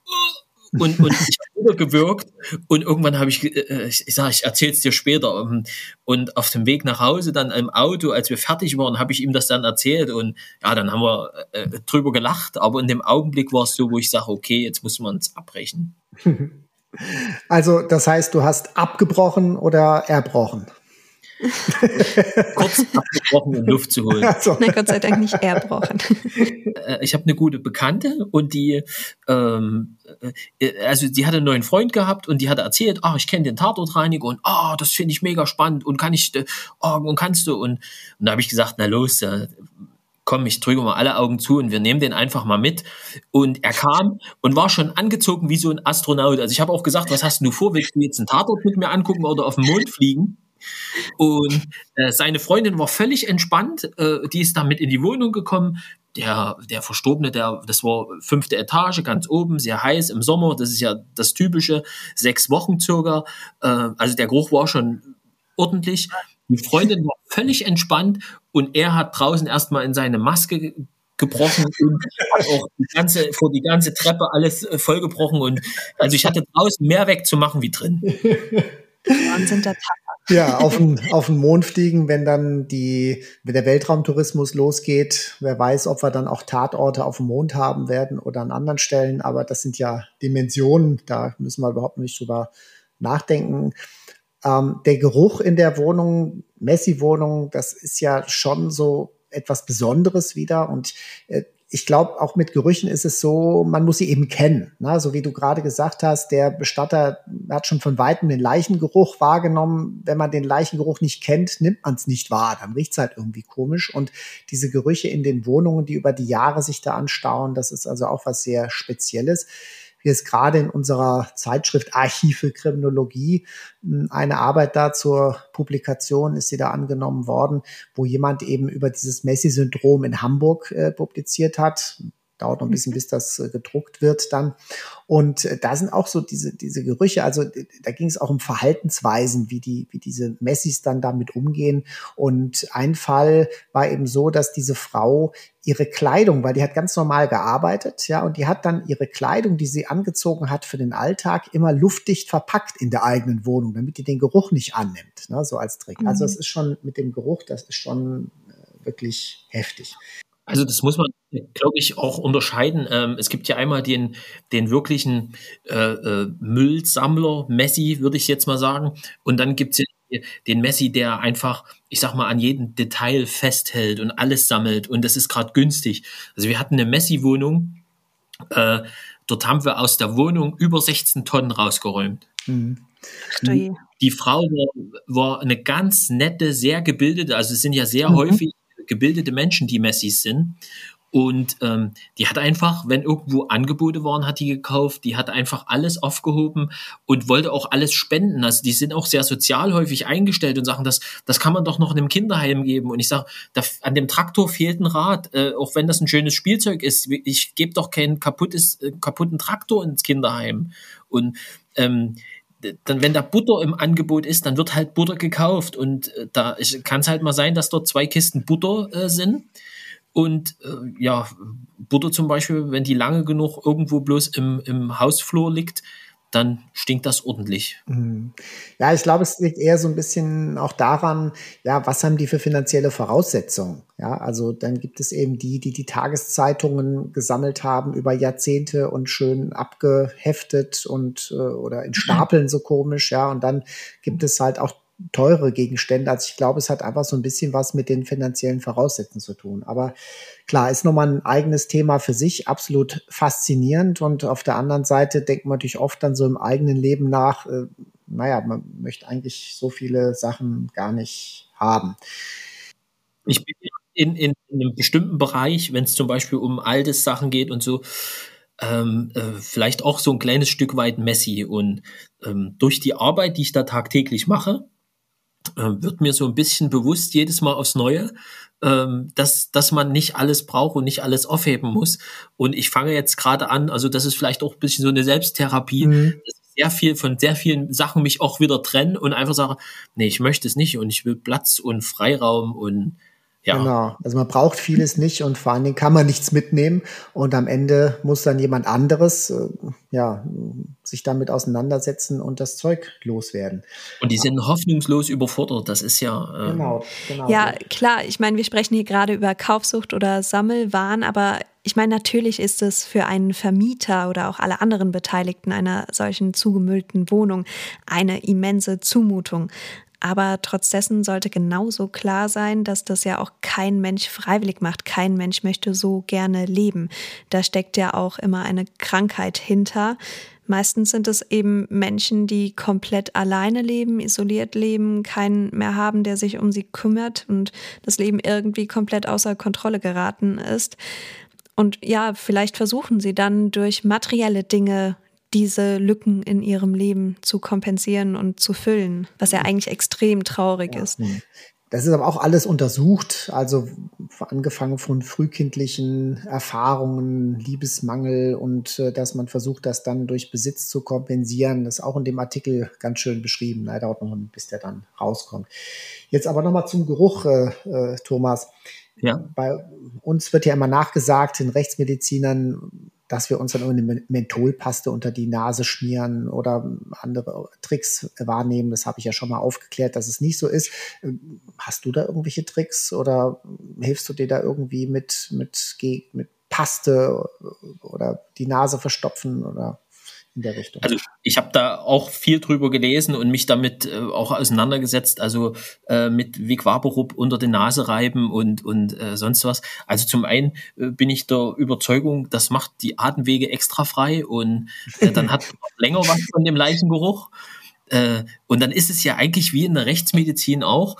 und, und ich habe wieder gewirkt und irgendwann habe ich, äh, ich, ich sage, ich erzähl's dir später. Ähm, und auf dem Weg nach Hause dann im Auto, als wir fertig waren, habe ich ihm das dann erzählt und ja, dann haben wir äh, drüber gelacht. Aber in dem Augenblick war es so, wo ich sage, okay, jetzt muss man es abbrechen. Also das heißt, du hast abgebrochen oder erbrochen? Kurz abgebrochen, um Luft zu holen. Also. Na Gott sei Dank nicht erbrochen. Äh, ich habe eine gute Bekannte und die, ähm, äh, also die hatte einen neuen Freund gehabt und die hatte erzählt, ach, ich kenne den Tatortreiniger und ah, oh, das finde ich mega spannend und kann ich, oh, und kannst du und, und da habe ich gesagt, na los, äh, komm, ich drücke mal alle Augen zu und wir nehmen den einfach mal mit. Und er kam und war schon angezogen wie so ein Astronaut. Also ich habe auch gesagt, was hast du vor? Willst du jetzt einen Tatort mit mir angucken oder auf den Mond fliegen? Und äh, seine Freundin war völlig entspannt. Äh, die ist damit in die Wohnung gekommen. Der, der Verstorbene, der, das war fünfte Etage, ganz oben, sehr heiß im Sommer. Das ist ja das typische, sechs Wochen circa. Äh, also der Geruch war schon ordentlich. Die Freundin war völlig entspannt und er hat draußen erstmal in seine Maske gebrochen und auch die ganze, vor die ganze Treppe alles äh, vollgebrochen und also ich hatte draußen mehr wegzumachen wie drin. Wahnsinn der Tag. Ja, auf den, auf den Mond fliegen, wenn dann die, wenn der Weltraumtourismus losgeht. Wer weiß, ob wir dann auch Tatorte auf dem Mond haben werden oder an anderen Stellen. Aber das sind ja Dimensionen, da müssen wir überhaupt nicht drüber nachdenken. Ähm, der Geruch in der Wohnung, Messi-Wohnung, das ist ja schon so etwas Besonderes wieder. Und äh, ich glaube, auch mit Gerüchen ist es so, man muss sie eben kennen. Ne? So wie du gerade gesagt hast, der Bestatter hat schon von weitem den Leichengeruch wahrgenommen. Wenn man den Leichengeruch nicht kennt, nimmt man es nicht wahr. Dann riecht es halt irgendwie komisch. Und diese Gerüche in den Wohnungen, die über die Jahre sich da anstauen, das ist also auch was sehr Spezielles wie es gerade in unserer Zeitschrift Archiv für Kriminologie hm, eine Arbeit da zur Publikation ist sie da angenommen worden, wo jemand eben über dieses Messi-Syndrom in Hamburg äh, publiziert hat. Dauert noch ein bisschen, mhm. bis das äh, gedruckt wird dann. Und äh, da sind auch so diese, diese Gerüche, also da ging es auch um Verhaltensweisen, wie die, wie diese Messis dann damit umgehen. Und ein Fall war eben so, dass diese Frau ihre Kleidung, weil die hat ganz normal gearbeitet, ja, und die hat dann ihre Kleidung, die sie angezogen hat für den Alltag, immer luftdicht verpackt in der eigenen Wohnung, damit die den Geruch nicht annimmt, ne, so als Trick. Also mhm. Also es ist schon mit dem Geruch, das ist schon äh, wirklich heftig. Also das muss man, glaube ich, auch unterscheiden. Ähm, es gibt ja einmal den, den wirklichen äh, äh, Müllsammler, Messi, würde ich jetzt mal sagen. Und dann gibt es den Messi, der einfach, ich sag mal, an jedem Detail festhält und alles sammelt. Und das ist gerade günstig. Also wir hatten eine Messi-Wohnung. Äh, dort haben wir aus der Wohnung über 16 Tonnen rausgeräumt. Mhm. Die Frau war, war, eine ganz nette, sehr gebildete, also es sind ja sehr mhm. häufig gebildete Menschen, die Messis sind. Und ähm, die hat einfach, wenn irgendwo Angebote waren, hat die gekauft. Die hat einfach alles aufgehoben und wollte auch alles spenden. Also die sind auch sehr sozial häufig eingestellt und sagen, das, das kann man doch noch einem Kinderheim geben. Und ich sage, an dem Traktor fehlt ein Rad, äh, auch wenn das ein schönes Spielzeug ist. Ich gebe doch keinen kaputtes, äh, kaputten Traktor ins Kinderheim. Und ähm, dann, wenn da Butter im Angebot ist, dann wird halt Butter gekauft. Und äh, da kann es halt mal sein, dass dort zwei Kisten Butter äh, sind. Und äh, ja, Butter zum Beispiel, wenn die lange genug irgendwo bloß im, im Hausflur liegt, dann stinkt das ordentlich. Mhm. Ja, ich glaube, es liegt eher so ein bisschen auch daran, ja, was haben die für finanzielle Voraussetzungen? Ja, also dann gibt es eben die, die die Tageszeitungen gesammelt haben über Jahrzehnte und schön abgeheftet und äh, oder in Stapeln so komisch, ja, und dann gibt es halt auch teure Gegenstände. Also ich glaube, es hat einfach so ein bisschen was mit den finanziellen Voraussetzungen zu tun. Aber klar, ist nochmal ein eigenes Thema für sich, absolut faszinierend. Und auf der anderen Seite denkt man natürlich oft dann so im eigenen Leben nach, äh, naja, man möchte eigentlich so viele Sachen gar nicht haben. Ich bin in, in, in einem bestimmten Bereich, wenn es zum Beispiel um altes Sachen geht und so, ähm, äh, vielleicht auch so ein kleines Stück weit Messi. Und ähm, durch die Arbeit, die ich da tagtäglich mache, äh, wird mir so ein bisschen bewusst jedes Mal aufs Neue, ähm, dass, dass man nicht alles braucht und nicht alles aufheben muss. Und ich fange jetzt gerade an, also das ist vielleicht auch ein bisschen so eine Selbsttherapie, mhm. dass ich sehr viel von sehr vielen Sachen mich auch wieder trennen und einfach sage, nee, ich möchte es nicht und ich will Platz und Freiraum und ja. Genau. Also man braucht vieles nicht und vor allen Dingen kann man nichts mitnehmen und am Ende muss dann jemand anderes äh, ja, sich damit auseinandersetzen und das Zeug loswerden. Und die sind hoffnungslos überfordert, das ist ja. Äh genau, genau. Ja, klar, ich meine, wir sprechen hier gerade über Kaufsucht oder Sammelwahn, aber ich meine, natürlich ist es für einen Vermieter oder auch alle anderen Beteiligten einer solchen zugemüllten Wohnung eine immense Zumutung. Aber trotz dessen sollte genauso klar sein, dass das ja auch kein Mensch freiwillig macht. Kein Mensch möchte so gerne leben. Da steckt ja auch immer eine Krankheit hinter. Meistens sind es eben Menschen, die komplett alleine leben, isoliert leben, keinen mehr haben, der sich um sie kümmert und das Leben irgendwie komplett außer Kontrolle geraten ist. Und ja, vielleicht versuchen sie dann durch materielle Dinge diese Lücken in ihrem Leben zu kompensieren und zu füllen, was ja eigentlich extrem traurig ja. ist. Das ist aber auch alles untersucht, also angefangen von frühkindlichen Erfahrungen, Liebesmangel und äh, dass man versucht, das dann durch Besitz zu kompensieren. Das ist auch in dem Artikel ganz schön beschrieben. Leider dauert noch, bis der dann rauskommt. Jetzt aber nochmal zum Geruch, äh, äh, Thomas. Ja. Bei uns wird ja immer nachgesagt, den Rechtsmedizinern, dass wir uns dann eine Mentholpaste unter die Nase schmieren oder andere Tricks wahrnehmen. Das habe ich ja schon mal aufgeklärt, dass es nicht so ist. Hast du da irgendwelche Tricks oder hilfst du dir da irgendwie mit, mit, mit Paste oder die Nase verstopfen oder? In der Richtung. Also ich habe da auch viel drüber gelesen und mich damit äh, auch auseinandergesetzt, also äh, mit Vigvaporub unter die Nase reiben und, und äh, sonst was. Also zum einen äh, bin ich der Überzeugung, das macht die Atemwege extra frei und äh, dann hat man länger was von dem Leichengeruch. Äh, und dann ist es ja eigentlich wie in der Rechtsmedizin auch,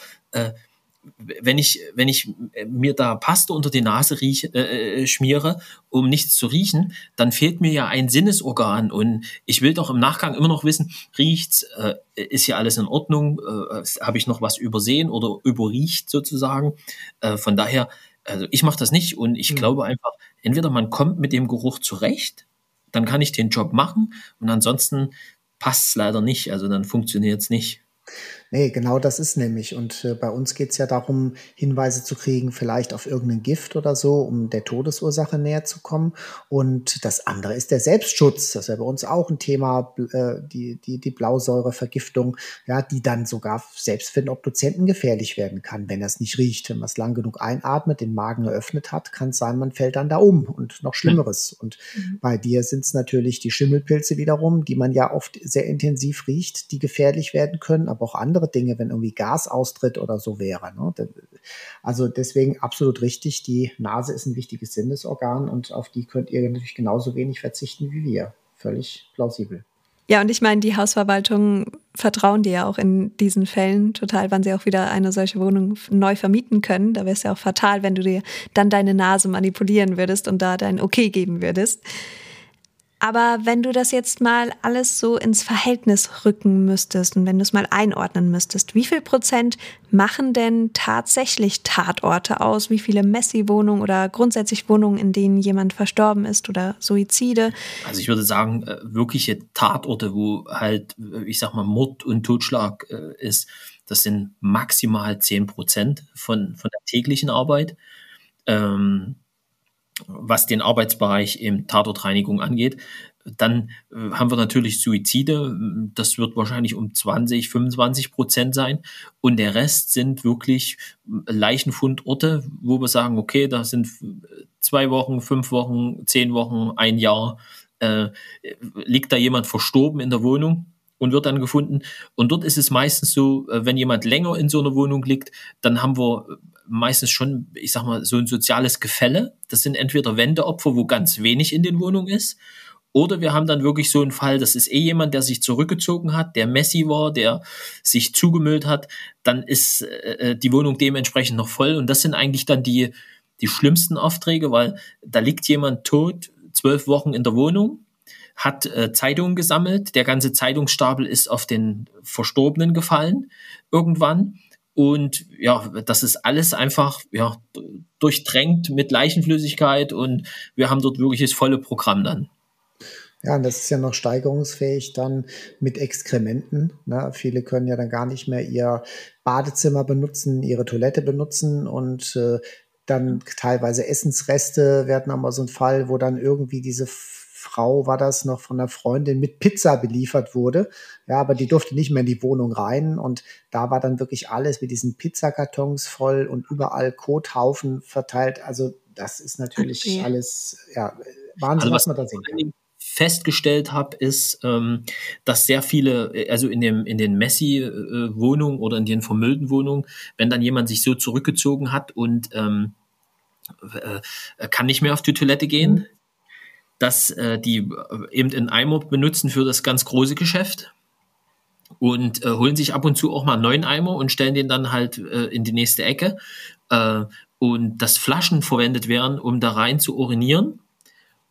wenn ich, wenn ich mir da Paste unter die Nase rieche, äh, äh, schmiere, um nichts zu riechen, dann fehlt mir ja ein Sinnesorgan und ich will doch im Nachgang immer noch wissen, riecht's, äh, ist hier alles in Ordnung, äh, habe ich noch was übersehen oder überriecht sozusagen. Äh, von daher, also ich mache das nicht und ich mhm. glaube einfach, entweder man kommt mit dem Geruch zurecht, dann kann ich den Job machen und ansonsten passt es leider nicht, also dann funktioniert es nicht. Nee, genau das ist nämlich. Und äh, bei uns geht es ja darum, Hinweise zu kriegen, vielleicht auf irgendein Gift oder so, um der Todesursache näher zu kommen. Und das andere ist der Selbstschutz. Das ist ja bei uns auch ein Thema, äh, die, die, die Blausäurevergiftung, ja, die dann sogar selbst für den Obduzenten gefährlich werden kann, wenn er es nicht riecht. Wenn man es lang genug einatmet, den Magen eröffnet hat, kann es sein, man fällt dann da um und noch Schlimmeres. Und mhm. bei dir sind es natürlich die Schimmelpilze wiederum, die man ja oft sehr intensiv riecht, die gefährlich werden können, aber auch andere andere Dinge, wenn irgendwie Gas austritt oder so wäre. Ne? Also deswegen absolut richtig, die Nase ist ein wichtiges Sinnesorgan und auf die könnt ihr natürlich genauso wenig verzichten wie wir. Völlig plausibel. Ja, und ich meine, die Hausverwaltungen vertrauen dir ja auch in diesen Fällen total, wann sie auch wieder eine solche Wohnung neu vermieten können. Da wäre es ja auch fatal, wenn du dir dann deine Nase manipulieren würdest und da dein Okay geben würdest. Aber wenn du das jetzt mal alles so ins Verhältnis rücken müsstest und wenn du es mal einordnen müsstest, wie viel Prozent machen denn tatsächlich Tatorte aus? Wie viele Messi-Wohnungen oder grundsätzlich Wohnungen, in denen jemand verstorben ist oder Suizide? Also ich würde sagen, äh, wirkliche Tatorte, wo halt, äh, ich sag mal, Mord und Totschlag äh, ist, das sind maximal zehn Prozent von, von der täglichen Arbeit. Ähm, was den Arbeitsbereich im Tatortreinigung angeht. Dann äh, haben wir natürlich Suizide. Das wird wahrscheinlich um 20, 25 Prozent sein. Und der Rest sind wirklich Leichenfundorte, wo wir sagen, okay, da sind zwei Wochen, fünf Wochen, zehn Wochen, ein Jahr, äh, liegt da jemand verstorben in der Wohnung und wird dann gefunden. Und dort ist es meistens so, äh, wenn jemand länger in so einer Wohnung liegt, dann haben wir meistens schon, ich sag mal, so ein soziales Gefälle. Das sind entweder Wendeopfer, wo ganz wenig in den Wohnungen ist, oder wir haben dann wirklich so einen Fall, das ist eh jemand, der sich zurückgezogen hat, der Messi war, der sich zugemüllt hat, dann ist äh, die Wohnung dementsprechend noch voll. Und das sind eigentlich dann die, die schlimmsten Aufträge, weil da liegt jemand tot, zwölf Wochen in der Wohnung, hat äh, Zeitungen gesammelt, der ganze Zeitungsstapel ist auf den Verstorbenen gefallen irgendwann und ja, das ist alles einfach ja, durchdrängt mit Leichenflüssigkeit und wir haben dort wirklich das volle Programm dann. Ja, und das ist ja noch steigerungsfähig dann mit Exkrementen. Ne? Viele können ja dann gar nicht mehr ihr Badezimmer benutzen, ihre Toilette benutzen und äh, dann teilweise Essensreste werden aber so ein Fall, wo dann irgendwie diese Frau war das noch von einer Freundin mit Pizza beliefert wurde. Ja, aber die durfte nicht mehr in die Wohnung rein und da war dann wirklich alles mit diesen Pizzakartons voll und überall Kothaufen verteilt. Also das ist natürlich okay. alles ja Wahnsinn, also was, was man da sehen kann festgestellt habe, ist, ähm, dass sehr viele, also in dem in den Messi-Wohnungen äh, oder in den vermüllten Wohnungen, wenn dann jemand sich so zurückgezogen hat und ähm, äh, kann nicht mehr auf die Toilette gehen, mhm dass äh, die äh, eben einen Eimer benutzen für das ganz große Geschäft und äh, holen sich ab und zu auch mal einen neuen Eimer und stellen den dann halt äh, in die nächste Ecke. Äh, und dass Flaschen verwendet werden, um da rein zu urinieren.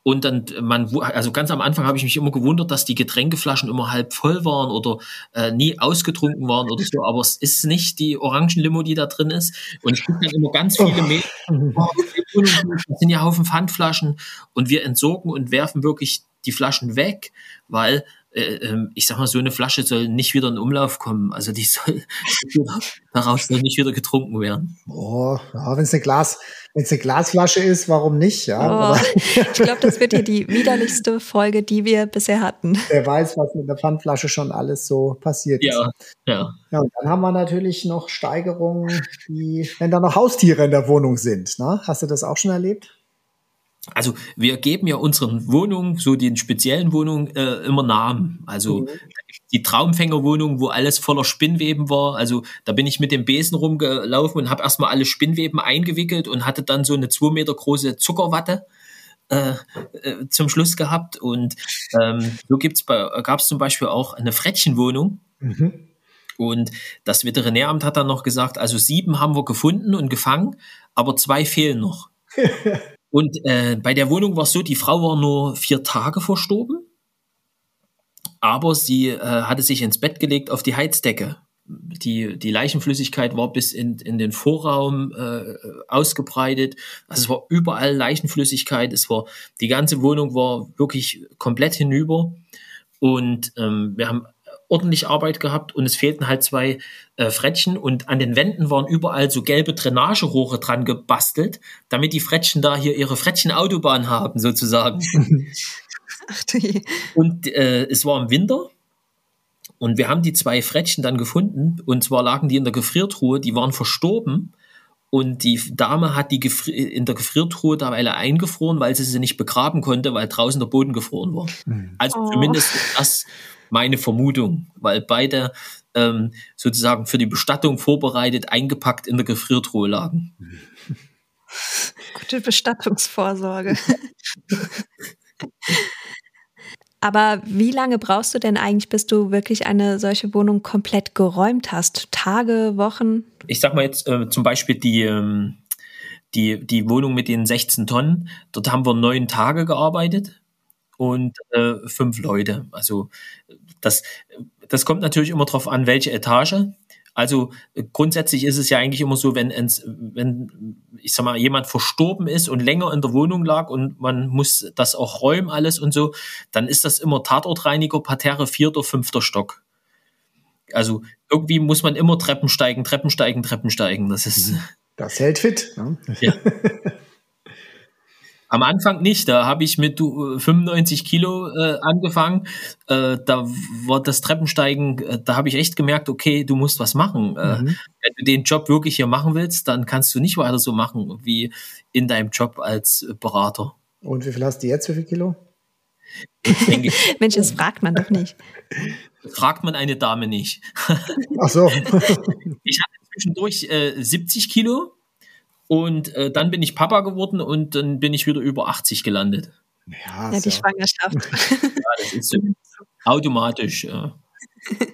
Und dann, man, also ganz am Anfang habe ich mich immer gewundert, dass die Getränkeflaschen immer halb voll waren oder äh, nie ausgetrunken waren oder so. Aber es ist nicht die Orangenlimo, die da drin ist. Und ich kriege dann immer ganz viele Mails. Das sind ja Haufen Pfandflaschen. Und wir entsorgen und werfen wirklich die Flaschen weg, weil äh, ich sag mal, so eine Flasche soll nicht wieder in Umlauf kommen. Also die soll daraus soll nicht wieder getrunken werden. Oh, ja, wenn es eine Glas, wenn es eine Glasflasche ist, warum nicht? Ja, oh, ich glaube, das wird hier die widerlichste Folge, die wir bisher hatten. Wer weiß, was mit der Pfandflasche schon alles so passiert ja, ist. Ja. Ja, und dann haben wir natürlich noch Steigerungen, die, wenn da noch Haustiere in der Wohnung sind. Ne? Hast du das auch schon erlebt? Also wir geben ja unseren Wohnungen, so den speziellen Wohnungen, äh, immer Namen. Also mhm. die Traumfängerwohnung, wo alles voller Spinnweben war. Also da bin ich mit dem Besen rumgelaufen und habe erstmal alle Spinnweben eingewickelt und hatte dann so eine zwei Meter große Zuckerwatte. Äh, äh, zum Schluss gehabt und ähm, so gibt's gab es zum Beispiel auch eine Frettchenwohnung mhm. und das Veterinäramt hat dann noch gesagt, also sieben haben wir gefunden und gefangen, aber zwei fehlen noch. Und äh, bei der Wohnung war es so, die Frau war nur vier Tage verstorben, aber sie äh, hatte sich ins Bett gelegt auf die Heizdecke. Die, die Leichenflüssigkeit war bis in, in den Vorraum äh, ausgebreitet. Also es war überall Leichenflüssigkeit. Es war, die ganze Wohnung war wirklich komplett hinüber. Und ähm, wir haben ordentlich Arbeit gehabt und es fehlten halt zwei äh, Frettchen und an den Wänden waren überall so gelbe Drainagerohre dran gebastelt, damit die Frettchen da hier ihre Frettchenautobahn haben sozusagen. Ach, und äh, es war im Winter und wir haben die zwei Frettchen dann gefunden und zwar lagen die in der Gefriertruhe, die waren verstorben und die Dame hat die Gefri in der Gefriertruhe derweil eingefroren, weil sie sie nicht begraben konnte, weil draußen der Boden gefroren war. Mhm. Also oh. zumindest das meine Vermutung, weil beide ähm, sozusagen für die Bestattung vorbereitet, eingepackt in der Gefriertruhe lagen. Gute Bestattungsvorsorge. Aber wie lange brauchst du denn eigentlich, bis du wirklich eine solche Wohnung komplett geräumt hast? Tage, Wochen? Ich sag mal jetzt äh, zum Beispiel die, ähm, die, die Wohnung mit den 16 Tonnen. Dort haben wir neun Tage gearbeitet und äh, fünf Leute. Also das, das kommt natürlich immer darauf an, welche Etage. Also grundsätzlich ist es ja eigentlich immer so, wenn, wenn ich sag mal, jemand verstorben ist und länger in der Wohnung lag und man muss das auch räumen alles und so, dann ist das immer Tatortreiniger, Parterre, vierter, fünfter Stock. Also irgendwie muss man immer Treppen steigen, Treppen steigen, Treppen steigen. Das ist. Das hält fit. Ne? Ja. Am Anfang nicht, da habe ich mit 95 Kilo äh, angefangen. Äh, da war das Treppensteigen, äh, da habe ich echt gemerkt, okay, du musst was machen. Äh, mhm. wenn du den Job wirklich hier machen willst, dann kannst du nicht weiter so machen wie in deinem Job als Berater. Und wie viel hast du jetzt, wie viel Kilo? Mensch, das fragt man doch nicht. Fragt man eine Dame nicht. Ach so. ich hatte zwischendurch 70 äh, Kilo und äh, dann bin ich Papa geworden und dann bin ich wieder über 80 gelandet. Ja, ja die so. Schwangerschaft. ja, das ist so automatisch. Ja.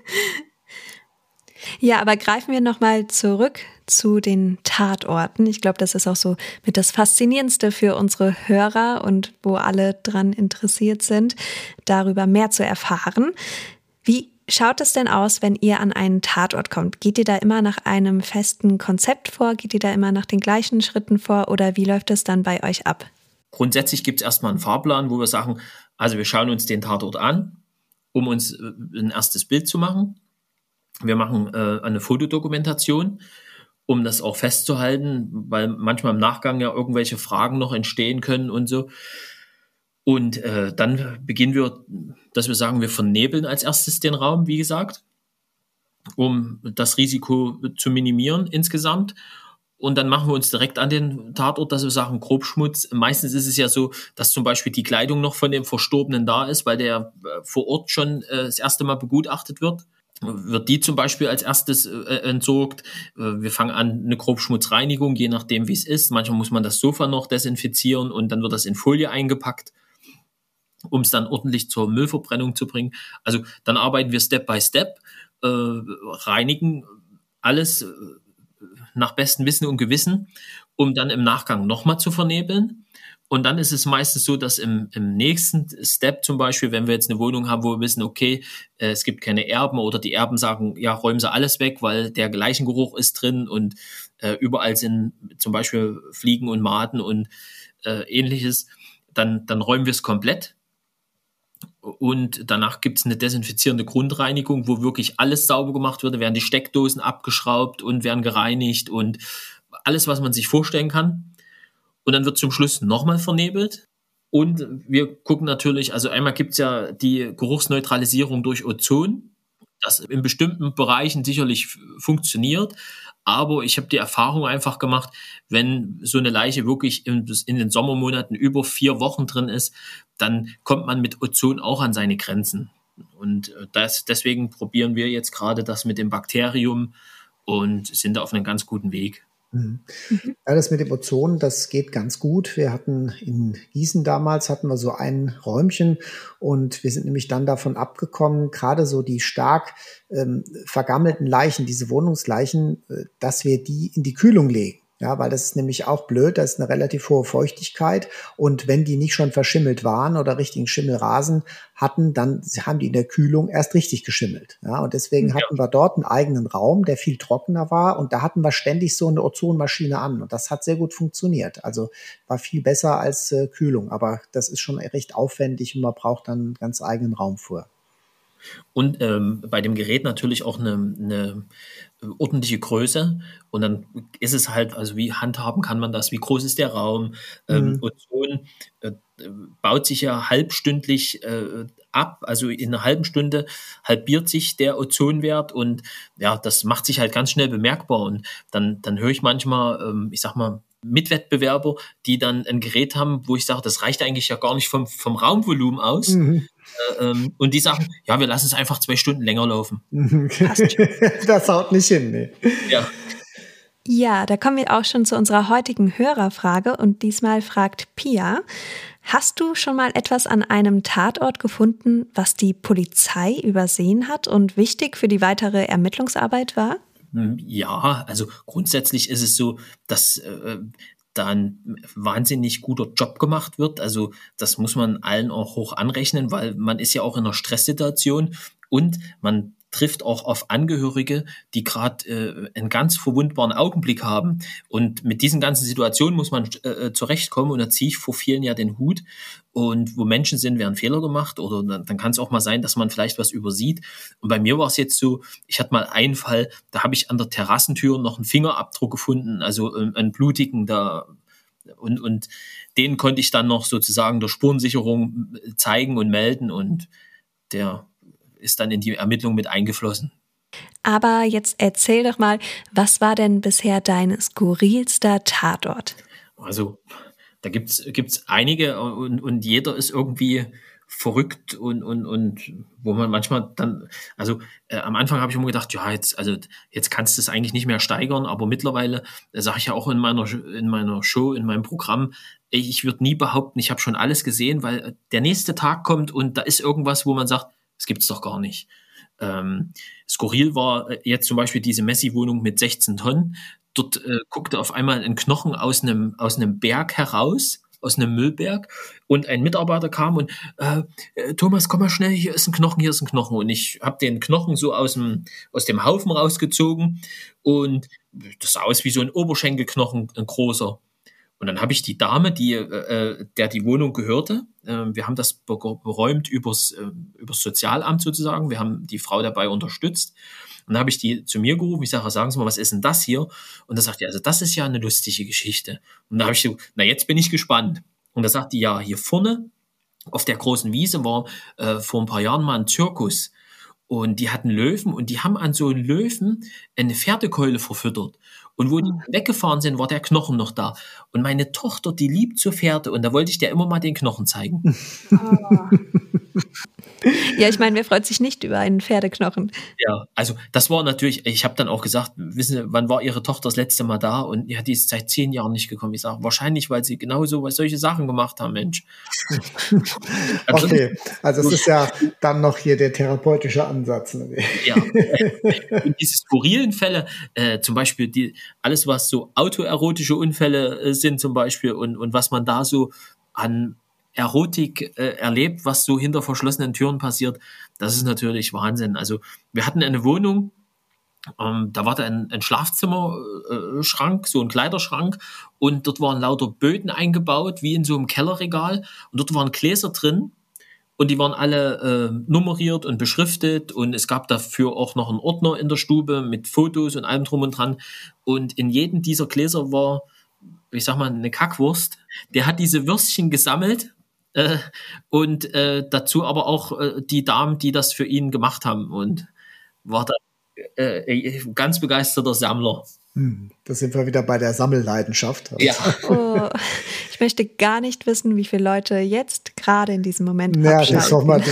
Ja, aber greifen wir nochmal zurück zu den Tatorten. Ich glaube, das ist auch so mit das Faszinierendste für unsere Hörer und wo alle dran interessiert sind, darüber mehr zu erfahren. Wie schaut es denn aus, wenn ihr an einen Tatort kommt? Geht ihr da immer nach einem festen Konzept vor? Geht ihr da immer nach den gleichen Schritten vor? Oder wie läuft es dann bei euch ab? Grundsätzlich gibt es erstmal einen Fahrplan, wo wir sagen, also wir schauen uns den Tatort an, um uns äh, ein erstes Bild zu machen. Wir machen äh, eine Fotodokumentation, um das auch festzuhalten, weil manchmal im Nachgang ja irgendwelche Fragen noch entstehen können und so. Und äh, dann beginnen wir, dass wir sagen, wir vernebeln als erstes den Raum, wie gesagt, um das Risiko zu minimieren insgesamt. Und dann machen wir uns direkt an den Tatort, dass wir sagen, Grobschmutz. Meistens ist es ja so, dass zum Beispiel die Kleidung noch von dem Verstorbenen da ist, weil der äh, vor Ort schon äh, das erste Mal begutachtet wird. Wird die zum Beispiel als erstes äh, entsorgt. Äh, wir fangen an eine Grobschmutzreinigung, je nachdem wie es ist. Manchmal muss man das Sofa noch desinfizieren und dann wird das in Folie eingepackt um es dann ordentlich zur Müllverbrennung zu bringen. Also dann arbeiten wir Step by Step, äh, reinigen alles äh, nach bestem Wissen und Gewissen, um dann im Nachgang nochmal zu vernebeln. Und dann ist es meistens so, dass im, im nächsten Step zum Beispiel, wenn wir jetzt eine Wohnung haben, wo wir wissen, okay, äh, es gibt keine Erben oder die Erben sagen, ja, räumen sie alles weg, weil der gleichen Geruch ist drin und äh, überall sind zum Beispiel Fliegen und Maden und äh, ähnliches, dann, dann räumen wir es komplett. Und danach gibt es eine desinfizierende Grundreinigung, wo wirklich alles sauber gemacht wird. Da werden die Steckdosen abgeschraubt und werden gereinigt und alles, was man sich vorstellen kann. Und dann wird zum Schluss nochmal vernebelt. Und wir gucken natürlich, also einmal gibt es ja die Geruchsneutralisierung durch Ozon, das in bestimmten Bereichen sicherlich funktioniert. Aber ich habe die Erfahrung einfach gemacht, wenn so eine Leiche wirklich in, in, den Sommermonaten über vier Wochen drin ist, dann kommt man mit Ozon auch an seine Grenzen. Und äh, das, deswegen probieren wir jetzt gerade das mit dem Bakterium und sind da auf einem ganz guten Weg. Mhm. Ja, das mit dem Ozon, das geht ganz gut. Wir hatten in Gießen damals, hatten wir so ein Räumchen und wir sind nämlich dann davon abgekommen, gerade so die stark ähm, vergammelten Leichen, diese Wohnungsleichen, äh, dass wir die in die Kühlung legen. Ja, weil das ist nämlich auch blöd, da ist eine relativ hohe Feuchtigkeit und wenn die nicht schon verschimmelt waren oder richtigen Schimmelrasen hatten, dann haben die in der Kühlung erst richtig geschimmelt. Ja, und deswegen ja. hatten wir dort einen eigenen Raum, der viel trockener war und da hatten wir ständig so eine Ozonmaschine an und das hat sehr gut funktioniert. Also war viel besser als äh, Kühlung, aber das ist schon recht aufwendig und man braucht dann einen ganz eigenen Raum vor. Und ähm, bei dem Gerät natürlich auch eine, eine ordentliche Größe. Und dann ist es halt, also wie handhaben kann man das? Wie groß ist der Raum? Ähm, mhm. Ozon äh, baut sich ja halbstündlich äh, ab. Also in einer halben Stunde halbiert sich der Ozonwert und ja, das macht sich halt ganz schnell bemerkbar. Und dann, dann höre ich manchmal, ähm, ich sag mal, Mitwettbewerber, die dann ein Gerät haben, wo ich sage, das reicht eigentlich ja gar nicht vom, vom Raumvolumen aus. Mhm. Äh, ähm, und die sagen, ja, wir lassen es einfach zwei Stunden länger laufen. das haut nicht hin, nee. Ja. Ja, da kommen wir auch schon zu unserer heutigen Hörerfrage und diesmal fragt Pia, hast du schon mal etwas an einem Tatort gefunden, was die Polizei übersehen hat und wichtig für die weitere Ermittlungsarbeit war? Hm, ja, also grundsätzlich ist es so, dass äh, da ein wahnsinnig guter Job gemacht wird. Also das muss man allen auch hoch anrechnen, weil man ist ja auch in einer Stresssituation und man trifft auch auf Angehörige, die gerade äh, einen ganz verwundbaren Augenblick haben. Und mit diesen ganzen Situationen muss man äh, äh, zurechtkommen. Und da ziehe ich vor vielen ja den Hut. Und wo Menschen sind, werden Fehler gemacht. Oder dann, dann kann es auch mal sein, dass man vielleicht was übersieht. Und bei mir war es jetzt so, ich hatte mal einen Fall, da habe ich an der Terrassentür noch einen Fingerabdruck gefunden, also äh, einen blutigen da. Und, und den konnte ich dann noch sozusagen der Spurensicherung zeigen und melden. Und der ist dann in die Ermittlung mit eingeflossen. Aber jetzt erzähl doch mal, was war denn bisher dein skurrilster Tatort? Also, da gibt es einige und, und jeder ist irgendwie verrückt und, und, und wo man manchmal dann, also äh, am Anfang habe ich immer gedacht, ja, jetzt, also jetzt kannst du es eigentlich nicht mehr steigern, aber mittlerweile äh, sage ich ja auch in meiner, in meiner Show, in meinem Programm, ich würde nie behaupten, ich habe schon alles gesehen, weil der nächste Tag kommt und da ist irgendwas, wo man sagt, das gibt's doch gar nicht. Ähm, skurril war äh, jetzt zum Beispiel diese Messi-Wohnung mit 16 Tonnen. Dort äh, guckte auf einmal ein Knochen aus einem, aus einem Berg heraus, aus einem Müllberg. Und ein Mitarbeiter kam und, äh, äh Thomas, komm mal schnell, hier ist ein Knochen, hier ist ein Knochen. Und ich habe den Knochen so aus dem, aus dem Haufen rausgezogen und das sah aus wie so ein Oberschenkelknochen, ein großer. Und dann habe ich die Dame, die, äh, der die Wohnung gehörte, äh, wir haben das beräumt übers, äh, übers Sozialamt sozusagen. Wir haben die Frau dabei unterstützt. Und dann habe ich die zu mir gerufen. Ich sage, sagen Sie mal, was ist denn das hier? Und da sagt die, also das ist ja eine lustige Geschichte. Und da habe ich so, na jetzt bin ich gespannt. Und da sagt die, ja, hier vorne auf der großen Wiese war äh, vor ein paar Jahren mal ein Zirkus. Und die hatten Löwen und die haben an so einen Löwen eine Pferdekeule verfüttert. Und wo die ah. weggefahren sind, war der Knochen noch da. Und meine Tochter, die liebt so Pferde und da wollte ich dir immer mal den Knochen zeigen. Oh. Ja, ich meine, wer freut sich nicht über einen Pferdeknochen? Ja, also das war natürlich, ich habe dann auch gesagt, wissen Sie, wann war Ihre Tochter das letzte Mal da? Und ja, die ist seit zehn Jahren nicht gekommen. Ich sage, wahrscheinlich, weil sie genauso weil solche Sachen gemacht haben, Mensch. also, okay, also es ist ja dann noch hier der therapeutische Ansatz. Ne? Ja, und diese skurrilen Fälle, äh, zum Beispiel die, alles, was so autoerotische Unfälle äh, sind zum Beispiel und, und was man da so an Erotik äh, erlebt, was so hinter verschlossenen Türen passiert, das ist natürlich Wahnsinn. Also wir hatten eine Wohnung, ähm, da war da ein, ein Schlafzimmerschrank, äh, so ein Kleiderschrank und dort waren lauter Böden eingebaut, wie in so einem Kellerregal und dort waren Gläser drin und die waren alle äh, nummeriert und beschriftet und es gab dafür auch noch einen Ordner in der Stube mit Fotos und allem drum und dran und in jedem dieser Gläser war ich sag mal, eine Kackwurst. Der hat diese Würstchen gesammelt äh, und äh, dazu aber auch äh, die Damen, die das für ihn gemacht haben und war da äh, ganz begeisterter Sammler. Hm, da sind wir wieder bei der Sammelleidenschaft. Ja. Oh, ich möchte gar nicht wissen, wie viele Leute jetzt gerade in diesem Moment Ja, das ist doch mal,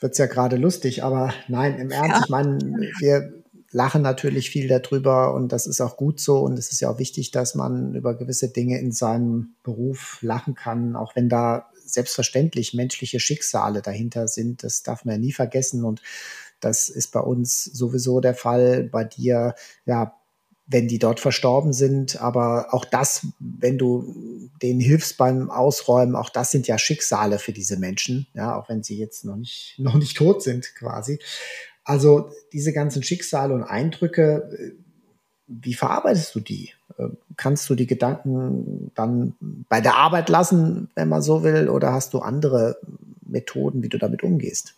wird's ja gerade lustig, aber nein, im Ernst, ja. ich meine, wir lachen natürlich viel darüber und das ist auch gut so und es ist ja auch wichtig, dass man über gewisse Dinge in seinem Beruf lachen kann, auch wenn da selbstverständlich menschliche Schicksale dahinter sind. Das darf man ja nie vergessen und das ist bei uns sowieso der Fall. Bei dir, ja, wenn die dort verstorben sind, aber auch das, wenn du denen hilfst beim Ausräumen, auch das sind ja Schicksale für diese Menschen, ja, auch wenn sie jetzt noch nicht, noch nicht tot sind quasi. Also diese ganzen Schicksale und Eindrücke, äh, wie verarbeitest du die? Kannst du die Gedanken dann bei der Arbeit lassen, wenn man so will, oder hast du andere Methoden, wie du damit umgehst?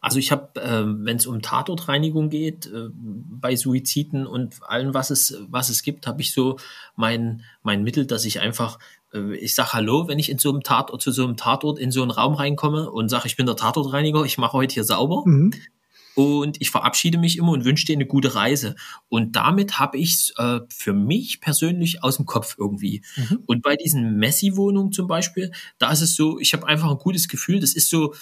Also ich habe, äh, wenn es um Tatortreinigung geht, äh, bei Suiziden und allem, was es, was es gibt, habe ich so mein, mein Mittel, dass ich einfach, äh, ich sage Hallo, wenn ich in so einem Tatort, zu so einem Tatort in so einen Raum reinkomme und sage, ich bin der Tatortreiniger, ich mache heute hier sauber. Mhm und ich verabschiede mich immer und wünsche dir eine gute Reise. Und damit habe ich es äh, für mich persönlich aus dem Kopf irgendwie. Mhm. Und bei diesen Messi-Wohnungen zum Beispiel, da ist es so, ich habe einfach ein gutes Gefühl, das ist so,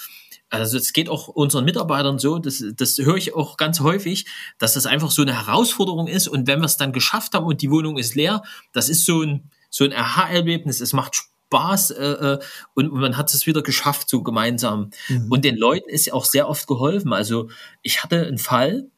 also es geht auch unseren Mitarbeitern so, das, das höre ich auch ganz häufig, dass das einfach so eine Herausforderung ist. Und wenn wir es dann geschafft haben und die Wohnung ist leer, das ist so ein, so ein Aha-Erlebnis. Es macht Spaß Spaß äh, äh, und man hat es wieder geschafft, so gemeinsam. Mhm. Und den Leuten ist ja auch sehr oft geholfen. Also ich hatte einen Fall,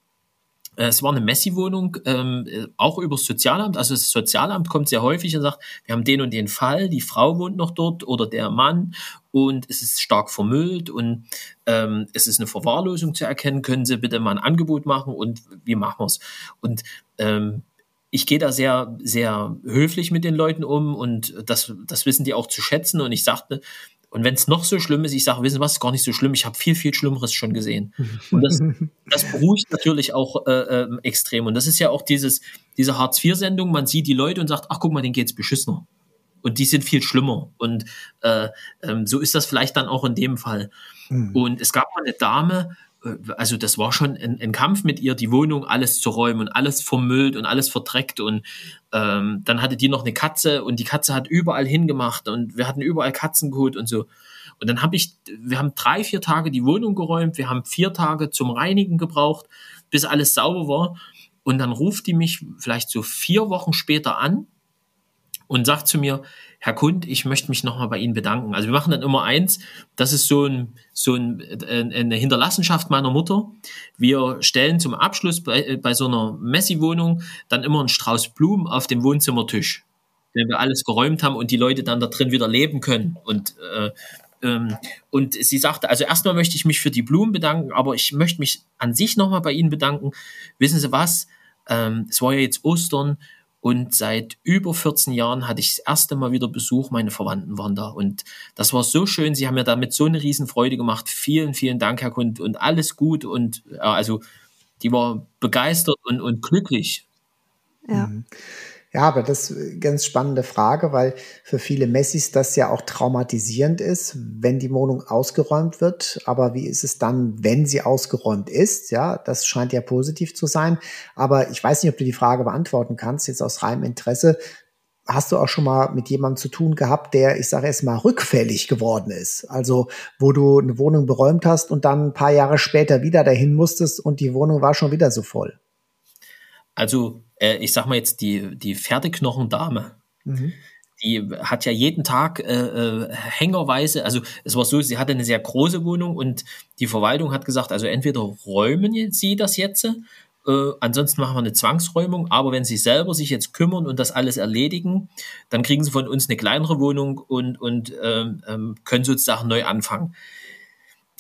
äh, es war eine Messi-Wohnung, ähm, äh, auch übers Sozialamt. Also das Sozialamt kommt sehr häufig und sagt, wir haben den und den Fall, die Frau wohnt noch dort oder der Mann und es ist stark vermüllt und ähm, es ist eine Verwahrlosung zu erkennen. Können Sie bitte mal ein Angebot machen und wie machen wir es? Und ähm, ich gehe da sehr, sehr höflich mit den Leuten um und das, das wissen die auch zu schätzen. Und ich sagte, und wenn es noch so schlimm ist, ich sage, wissen was, ist gar nicht so schlimm. Ich habe viel, viel Schlimmeres schon gesehen. Und das, das beruhigt natürlich auch äh, äh, extrem. Und das ist ja auch dieses, diese Hartz-IV-Sendung. Man sieht die Leute und sagt, ach guck mal, denen geht's beschissener. Und die sind viel schlimmer. Und äh, ähm, so ist das vielleicht dann auch in dem Fall. Mhm. Und es gab mal eine Dame, also das war schon ein, ein, Kampf mit ihr, die Wohnung alles zu räumen und alles vermüllt und alles verdreckt und ähm, dann hatte die noch eine Katze und die Katze hat überall hingemacht und wir hatten überall Katzenkot und so. Und dann habe ich, wir haben drei, vier Tage die Wohnung geräumt, wir haben vier Tage zum Reinigen gebraucht, bis alles sauber war. Und dann ruft die mich vielleicht so vier Wochen später an und sagt zu mir, Herr Kund, ich möchte mich nochmal bei Ihnen bedanken. Also wir machen dann immer eins, das ist so, ein, so ein, äh, eine Hinterlassenschaft meiner Mutter. Wir stellen zum Abschluss bei, äh, bei so einer Messi-Wohnung dann immer einen Strauß Blumen auf dem Wohnzimmertisch, wenn wir alles geräumt haben und die Leute dann da drin wieder leben können. Und äh, ähm, und sie sagte, also erstmal möchte ich mich für die Blumen bedanken, aber ich möchte mich an sich nochmal bei Ihnen bedanken. Wissen Sie was? Ähm, es war ja jetzt Ostern und seit über 14 Jahren hatte ich das erste Mal wieder Besuch. Meine Verwandten waren da. Und das war so schön. Sie haben mir damit so eine Riesenfreude gemacht. Vielen, vielen Dank, Herr Kund. Und alles gut. Und äh, also, die war begeistert und, und glücklich. Ja. Mhm. Ja, aber das ist eine ganz spannende Frage, weil für viele Messis das ja auch traumatisierend ist, wenn die Wohnung ausgeräumt wird. Aber wie ist es dann, wenn sie ausgeräumt ist? Ja, das scheint ja positiv zu sein. Aber ich weiß nicht, ob du die Frage beantworten kannst, jetzt aus reinem Interesse. hast du auch schon mal mit jemandem zu tun gehabt, der, ich sage erst mal, rückfällig geworden ist? Also, wo du eine Wohnung beräumt hast und dann ein paar Jahre später wieder dahin musstest und die Wohnung war schon wieder so voll. Also, äh, ich sag mal jetzt die, die Pferdeknochendame. Mhm die hat ja jeden Tag äh, äh, hängerweise, also es war so, sie hatte eine sehr große Wohnung und die Verwaltung hat gesagt, also entweder räumen sie das jetzt, äh, ansonsten machen wir eine Zwangsräumung, aber wenn sie selber sich jetzt kümmern und das alles erledigen, dann kriegen sie von uns eine kleinere Wohnung und, und ähm, ähm können sozusagen neu anfangen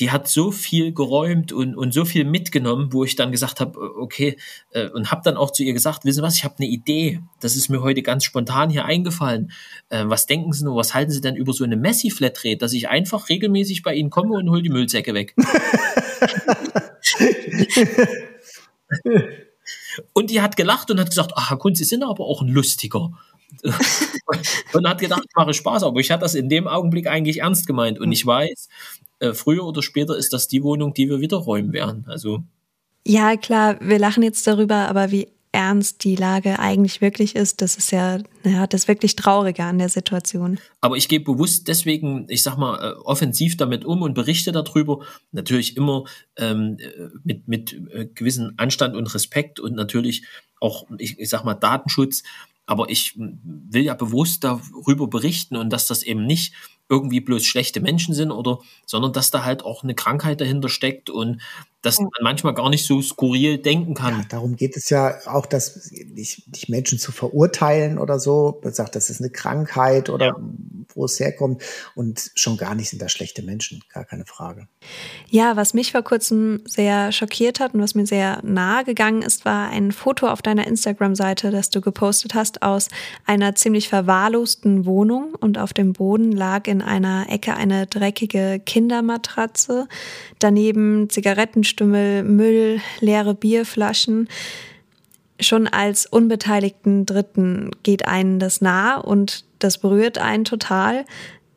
die hat so viel geräumt und, und so viel mitgenommen, wo ich dann gesagt habe, äh, okay, äh, und habe dann auch zu ihr gesagt, wissen was, ich habe eine Idee, das ist mir heute ganz spontan hier eingefallen. Äh, was denken Sie nur, was halten Sie denn über so eine Messi-Flatrate, dass ich einfach regelmäßig bei Ihnen komme und hole die Müllsäcke weg? und die hat gelacht und hat gesagt, ach Herr Kunz, Sie sind aber auch ein Lustiger. und hat gedacht, ich mache Spaß, aber ich hatte das in dem Augenblick eigentlich ernst gemeint. Und ich weiß, äh, früher oder später ist das die Wohnung, die wir wieder räumen werden. Also ja, klar, wir lachen jetzt darüber, aber wie ernst die Lage eigentlich wirklich ist, das ist ja, ja das wirklich Traurige an der Situation. Aber ich gehe bewusst deswegen, ich sag mal, äh, offensiv damit um und berichte darüber. Natürlich immer ähm, mit, mit äh, gewissen Anstand und Respekt und natürlich auch, ich, ich sag mal, Datenschutz. Aber ich will ja bewusst darüber berichten und dass das eben nicht irgendwie bloß schlechte Menschen sind oder, sondern dass da halt auch eine Krankheit dahinter steckt und dass man manchmal gar nicht so skurril denken kann. Ja, darum geht es ja auch, dass nicht, nicht Menschen zu verurteilen oder so, man sagt, das ist eine Krankheit oder ja. Wo es herkommt und schon gar nicht sind da schlechte Menschen, gar keine Frage. Ja, was mich vor kurzem sehr schockiert hat und was mir sehr nahe gegangen ist, war ein Foto auf deiner Instagram-Seite, das du gepostet hast aus einer ziemlich verwahrlosten Wohnung und auf dem Boden lag in einer Ecke eine dreckige Kindermatratze, daneben Zigaretten Stümmel, Müll, leere Bierflaschen. Schon als unbeteiligten Dritten geht einen das nah und das berührt einen total.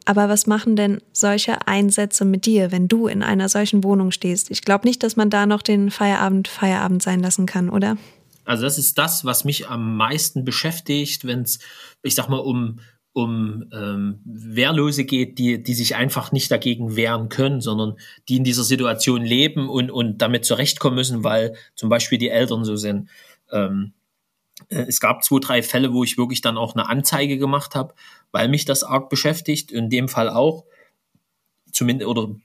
Aber was machen denn solche Einsätze mit dir, wenn du in einer solchen Wohnung stehst? Ich glaube nicht, dass man da noch den Feierabend Feierabend sein lassen kann, oder? Also das ist das, was mich am meisten beschäftigt, wenn es, ich sag mal, um um ähm, Wehrlose geht, die, die sich einfach nicht dagegen wehren können, sondern die in dieser Situation leben und, und damit zurechtkommen müssen, weil zum Beispiel die Eltern so sind. Ähm, äh, es gab zwei, drei Fälle, wo ich wirklich dann auch eine Anzeige gemacht habe, weil mich das arg beschäftigt, in dem Fall auch. Zumindest, oder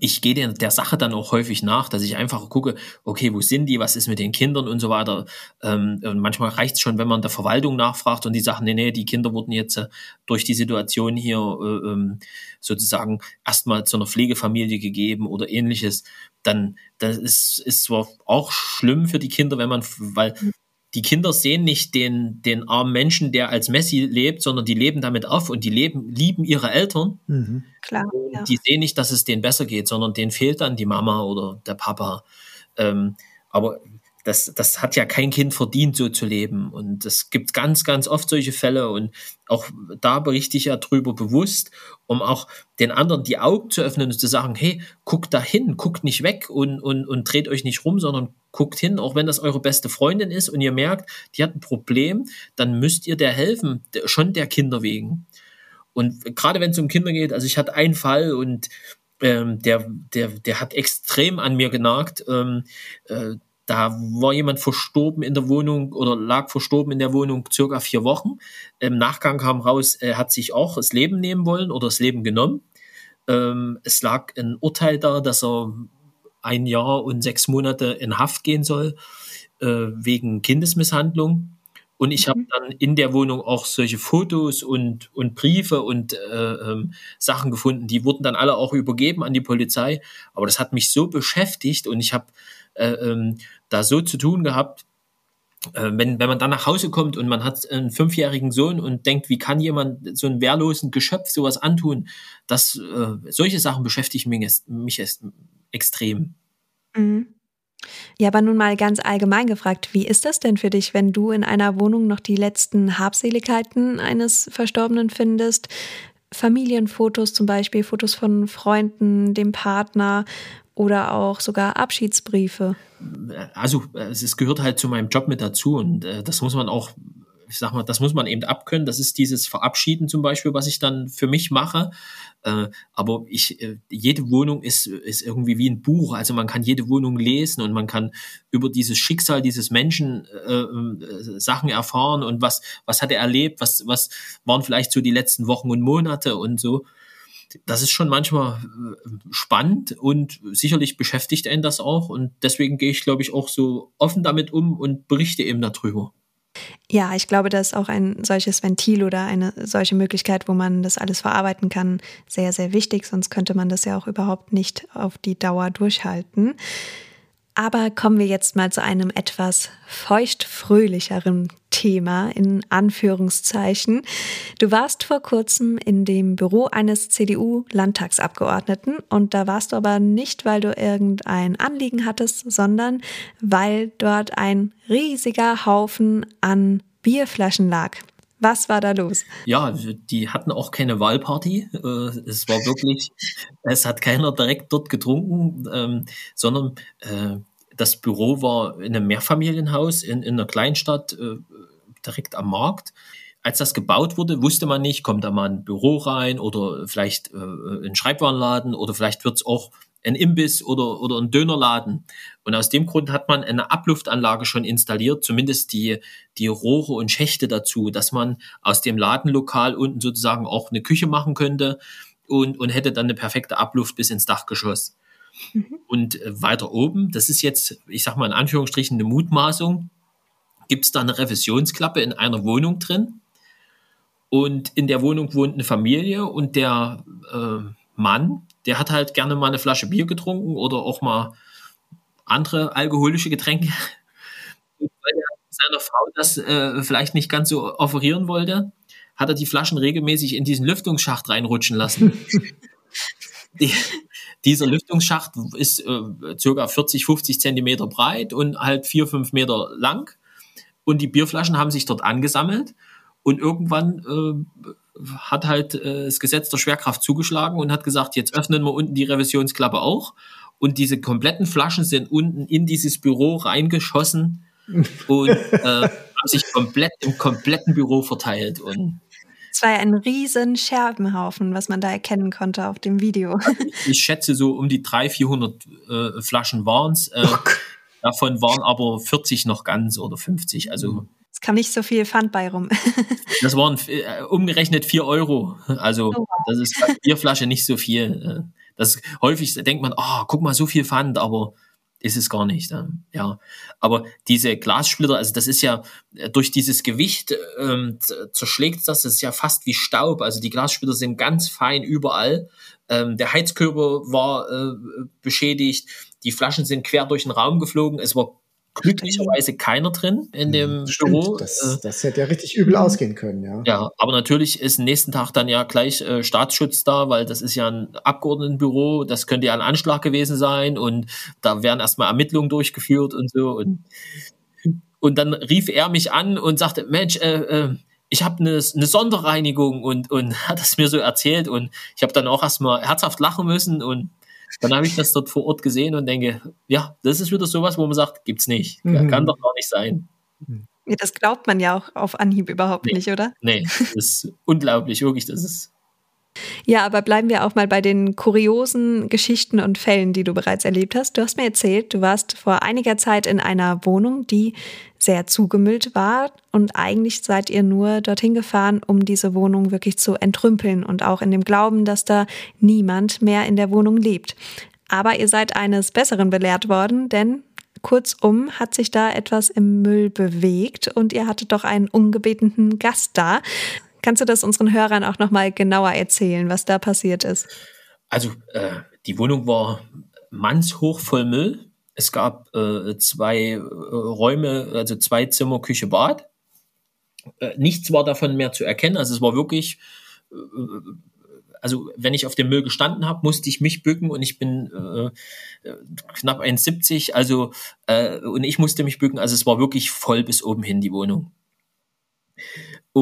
ich gehe der, der Sache dann auch häufig nach, dass ich einfach gucke, okay, wo sind die, was ist mit den Kindern und so weiter. Ähm, und manchmal reicht es schon, wenn man der Verwaltung nachfragt und die sagen, nee, nee, die Kinder wurden jetzt äh, durch die Situation hier äh, ähm, sozusagen erstmal zu einer Pflegefamilie gegeben oder ähnliches. Dann das ist, ist zwar auch schlimm für die Kinder, wenn man, weil die Kinder sehen nicht den, den armen Menschen, der als Messi lebt, sondern die leben damit auf und die leben, lieben ihre Eltern. Mhm. Klar. Ja. Die sehen nicht, dass es denen besser geht, sondern denen fehlt dann die Mama oder der Papa. Ähm, aber das, das hat ja kein Kind verdient, so zu leben. Und es gibt ganz, ganz oft solche Fälle. Und auch da berichte ich ja drüber bewusst, um auch den anderen die Augen zu öffnen und zu sagen, hey, guckt da hin, guckt nicht weg und, und, und dreht euch nicht rum, sondern guckt hin, auch wenn das eure beste Freundin ist und ihr merkt, die hat ein Problem, dann müsst ihr der helfen, schon der Kinder wegen. Und gerade wenn es um Kinder geht, also ich hatte einen Fall und ähm, der, der, der hat extrem an mir genagt. Ähm, äh, da war jemand verstorben in der Wohnung oder lag verstorben in der Wohnung circa vier Wochen. Im Nachgang kam raus, er hat sich auch das Leben nehmen wollen oder das Leben genommen. Ähm, es lag ein Urteil da, dass er ein Jahr und sechs Monate in Haft gehen soll äh, wegen Kindesmisshandlung. Und ich habe mhm. dann in der Wohnung auch solche Fotos und, und Briefe und äh, ähm, Sachen gefunden. Die wurden dann alle auch übergeben an die Polizei. Aber das hat mich so beschäftigt und ich habe äh, ähm, da so zu tun gehabt, äh, wenn, wenn man dann nach Hause kommt und man hat einen fünfjährigen Sohn und denkt, wie kann jemand so einen wehrlosen Geschöpf sowas antun, dass äh, solche Sachen beschäftigen mich, mich extrem. Mhm. Ja, aber nun mal ganz allgemein gefragt, wie ist das denn für dich, wenn du in einer Wohnung noch die letzten Habseligkeiten eines Verstorbenen findest? Familienfotos zum Beispiel, Fotos von Freunden, dem Partner oder auch sogar Abschiedsbriefe. Also es gehört halt zu meinem Job mit dazu und äh, das muss man auch ich sag mal, das muss man eben abkönnen. Das ist dieses Verabschieden zum Beispiel, was ich dann für mich mache. Äh, aber ich, äh, jede Wohnung ist, ist irgendwie wie ein Buch. Also man kann jede Wohnung lesen und man kann über dieses Schicksal dieses Menschen äh, äh, Sachen erfahren und was, was hat er erlebt, was, was waren vielleicht so die letzten Wochen und Monate und so das ist schon manchmal äh, spannend und sicherlich beschäftigt einen das auch. Und deswegen gehe ich, glaube ich, auch so offen damit um und berichte eben darüber. Ja, ich glaube, dass auch ein solches Ventil oder eine solche Möglichkeit, wo man das alles verarbeiten kann, sehr, sehr wichtig. Sonst könnte man das ja auch überhaupt nicht auf die Dauer durchhalten. Aber kommen wir jetzt mal zu einem etwas feuchtfröhlicheren Thema in Anführungszeichen. Du warst vor kurzem in dem Büro eines CDU-Landtagsabgeordneten und da warst du aber nicht, weil du irgendein Anliegen hattest, sondern weil dort ein riesiger Haufen an Bierflaschen lag. Was war da los? Ja, die hatten auch keine Wahlparty. Äh, es war wirklich, es hat keiner direkt dort getrunken, ähm, sondern äh, das Büro war in einem Mehrfamilienhaus in, in einer Kleinstadt äh, direkt am Markt. Als das gebaut wurde, wusste man nicht, kommt da mal ein Büro rein oder vielleicht ein Schreibwarenladen oder vielleicht wird es auch ein Imbiss oder, oder ein Dönerladen. Und aus dem Grund hat man eine Abluftanlage schon installiert, zumindest die, die Rohre und Schächte dazu, dass man aus dem Ladenlokal unten sozusagen auch eine Küche machen könnte und, und hätte dann eine perfekte Abluft bis ins Dachgeschoss. Mhm. Und äh, weiter oben, das ist jetzt, ich sag mal in Anführungsstrichen, eine Mutmaßung, gibt es da eine Revisionsklappe in einer Wohnung drin. Und in der Wohnung wohnt eine Familie und der äh, Mann, der hat halt gerne mal eine Flasche Bier getrunken oder auch mal andere alkoholische Getränke. Weil er seiner Frau das äh, vielleicht nicht ganz so offerieren wollte, hat er die Flaschen regelmäßig in diesen Lüftungsschacht reinrutschen lassen. die, dieser Lüftungsschacht ist äh, circa 40, 50 Zentimeter breit und halt vier, fünf Meter lang. Und die Bierflaschen haben sich dort angesammelt. Und irgendwann äh, hat halt äh, das Gesetz der Schwerkraft zugeschlagen und hat gesagt, jetzt öffnen wir unten die Revisionsklappe auch. Und diese kompletten Flaschen sind unten in dieses Büro reingeschossen und äh, haben sich komplett im kompletten Büro verteilt. Und es war ja ein riesen Scherbenhaufen, was man da erkennen konnte auf dem Video. Ich schätze so um die 300, 400 äh, Flaschen waren es. Äh, oh davon waren aber 40 noch ganz oder 50. Also es kam nicht so viel Pfand bei rum. das waren äh, umgerechnet 4 Euro. Also oh, das ist bei Bierflasche nicht so viel. Das häufig denkt man, ah, oh, guck mal, so viel Pfand, aber ist es gar nicht. Ja, aber diese Glassplitter, also das ist ja äh, durch dieses Gewicht ähm, zerschlägt das, das ist ja fast wie Staub. Also die Glassplitter sind ganz fein überall. Ähm, der Heizkörper war äh, beschädigt, die Flaschen sind quer durch den Raum geflogen. Es war glücklicherweise keiner drin in dem Stimmt, Büro. Das, äh, das hätte ja richtig übel ausgehen können, ja. Ja, aber natürlich ist nächsten Tag dann ja gleich äh, Staatsschutz da, weil das ist ja ein Abgeordnetenbüro, das könnte ja ein Anschlag gewesen sein und da werden erstmal Ermittlungen durchgeführt und so. Und, und dann rief er mich an und sagte, Mensch, äh, äh, ich habe eine, eine Sonderreinigung und, und hat es mir so erzählt und ich habe dann auch erstmal herzhaft lachen müssen und dann habe ich das dort vor Ort gesehen und denke, ja, das ist wieder sowas, wo man sagt, gibt's nicht. Mhm. Kann doch gar nicht sein. Ja, das glaubt man ja auch auf Anhieb überhaupt nee. nicht, oder? Nee, das ist unglaublich, wirklich. Das ist ja, aber bleiben wir auch mal bei den kuriosen Geschichten und Fällen, die du bereits erlebt hast. Du hast mir erzählt, du warst vor einiger Zeit in einer Wohnung, die sehr zugemüllt war und eigentlich seid ihr nur dorthin gefahren, um diese Wohnung wirklich zu entrümpeln und auch in dem Glauben, dass da niemand mehr in der Wohnung lebt. Aber ihr seid eines Besseren belehrt worden, denn Kurzum hat sich da etwas im Müll bewegt und ihr hattet doch einen ungebetenen Gast da. Kannst du das unseren Hörern auch nochmal genauer erzählen, was da passiert ist? Also äh, die Wohnung war mannshoch voll Müll. Es gab äh, zwei äh, Räume, also zwei Zimmer, Küche, Bad. Äh, nichts war davon mehr zu erkennen. Also es war wirklich, äh, also wenn ich auf dem Müll gestanden habe, musste ich mich bücken und ich bin äh, knapp 1,70, also und ich musste mich bücken. Also es war wirklich voll bis oben hin die Wohnung.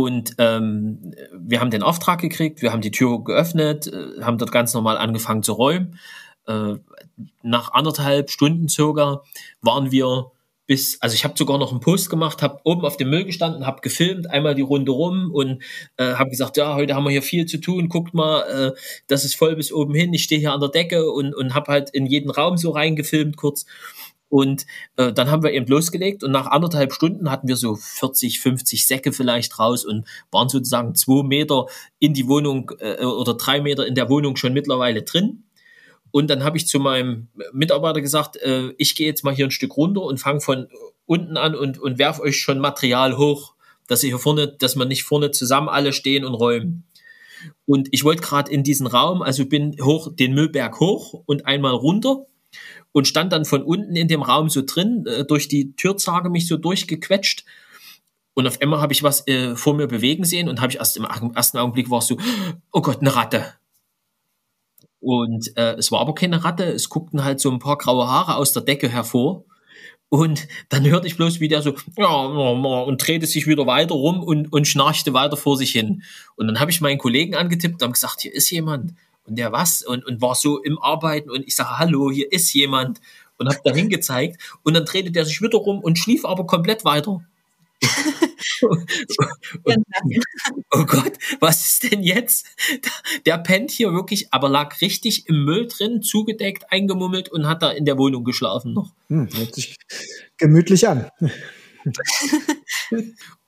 Und ähm, wir haben den Auftrag gekriegt, wir haben die Tür geöffnet, äh, haben dort ganz normal angefangen zu räumen. Äh, nach anderthalb Stunden circa waren wir bis, also ich habe sogar noch einen Post gemacht, habe oben auf dem Müll gestanden, habe gefilmt, einmal die Runde rum und äh, habe gesagt, ja, heute haben wir hier viel zu tun, guckt mal, äh, das ist voll bis oben hin, ich stehe hier an der Decke und, und habe halt in jeden Raum so reingefilmt kurz. Und äh, dann haben wir eben losgelegt und nach anderthalb Stunden hatten wir so 40, 50 Säcke vielleicht raus und waren sozusagen zwei Meter in die Wohnung äh, oder drei Meter in der Wohnung schon mittlerweile drin. Und dann habe ich zu meinem Mitarbeiter gesagt, äh, ich gehe jetzt mal hier ein Stück runter und fange von unten an und, und werf euch schon Material hoch, dass ihr hier vorne, dass wir nicht vorne zusammen alle stehen und räumen. Und ich wollte gerade in diesen Raum, also bin hoch den Müllberg hoch und einmal runter und stand dann von unten in dem Raum so drin, äh, durch die Türzage mich so durchgequetscht. Und auf einmal habe ich was äh, vor mir bewegen sehen und habe ich erst im ersten Augenblick war es so, oh Gott, eine Ratte. Und äh, es war aber keine Ratte, es guckten halt so ein paar graue Haare aus der Decke hervor. Und dann hörte ich bloß, wie der so, ja, und drehte sich wieder weiter rum und, und schnarchte weiter vor sich hin. Und dann habe ich meinen Kollegen angetippt und gesagt, hier ist jemand. Und der was? Und, und war so im Arbeiten und ich sage, hallo, hier ist jemand. Und habe da hingezeigt. Und dann drehte der sich wieder rum und schlief aber komplett weiter. oh Gott, was ist denn jetzt? Der pennt hier wirklich, aber lag richtig im Müll drin, zugedeckt, eingemummelt und hat da in der Wohnung geschlafen noch. Hm, hört sich gemütlich an.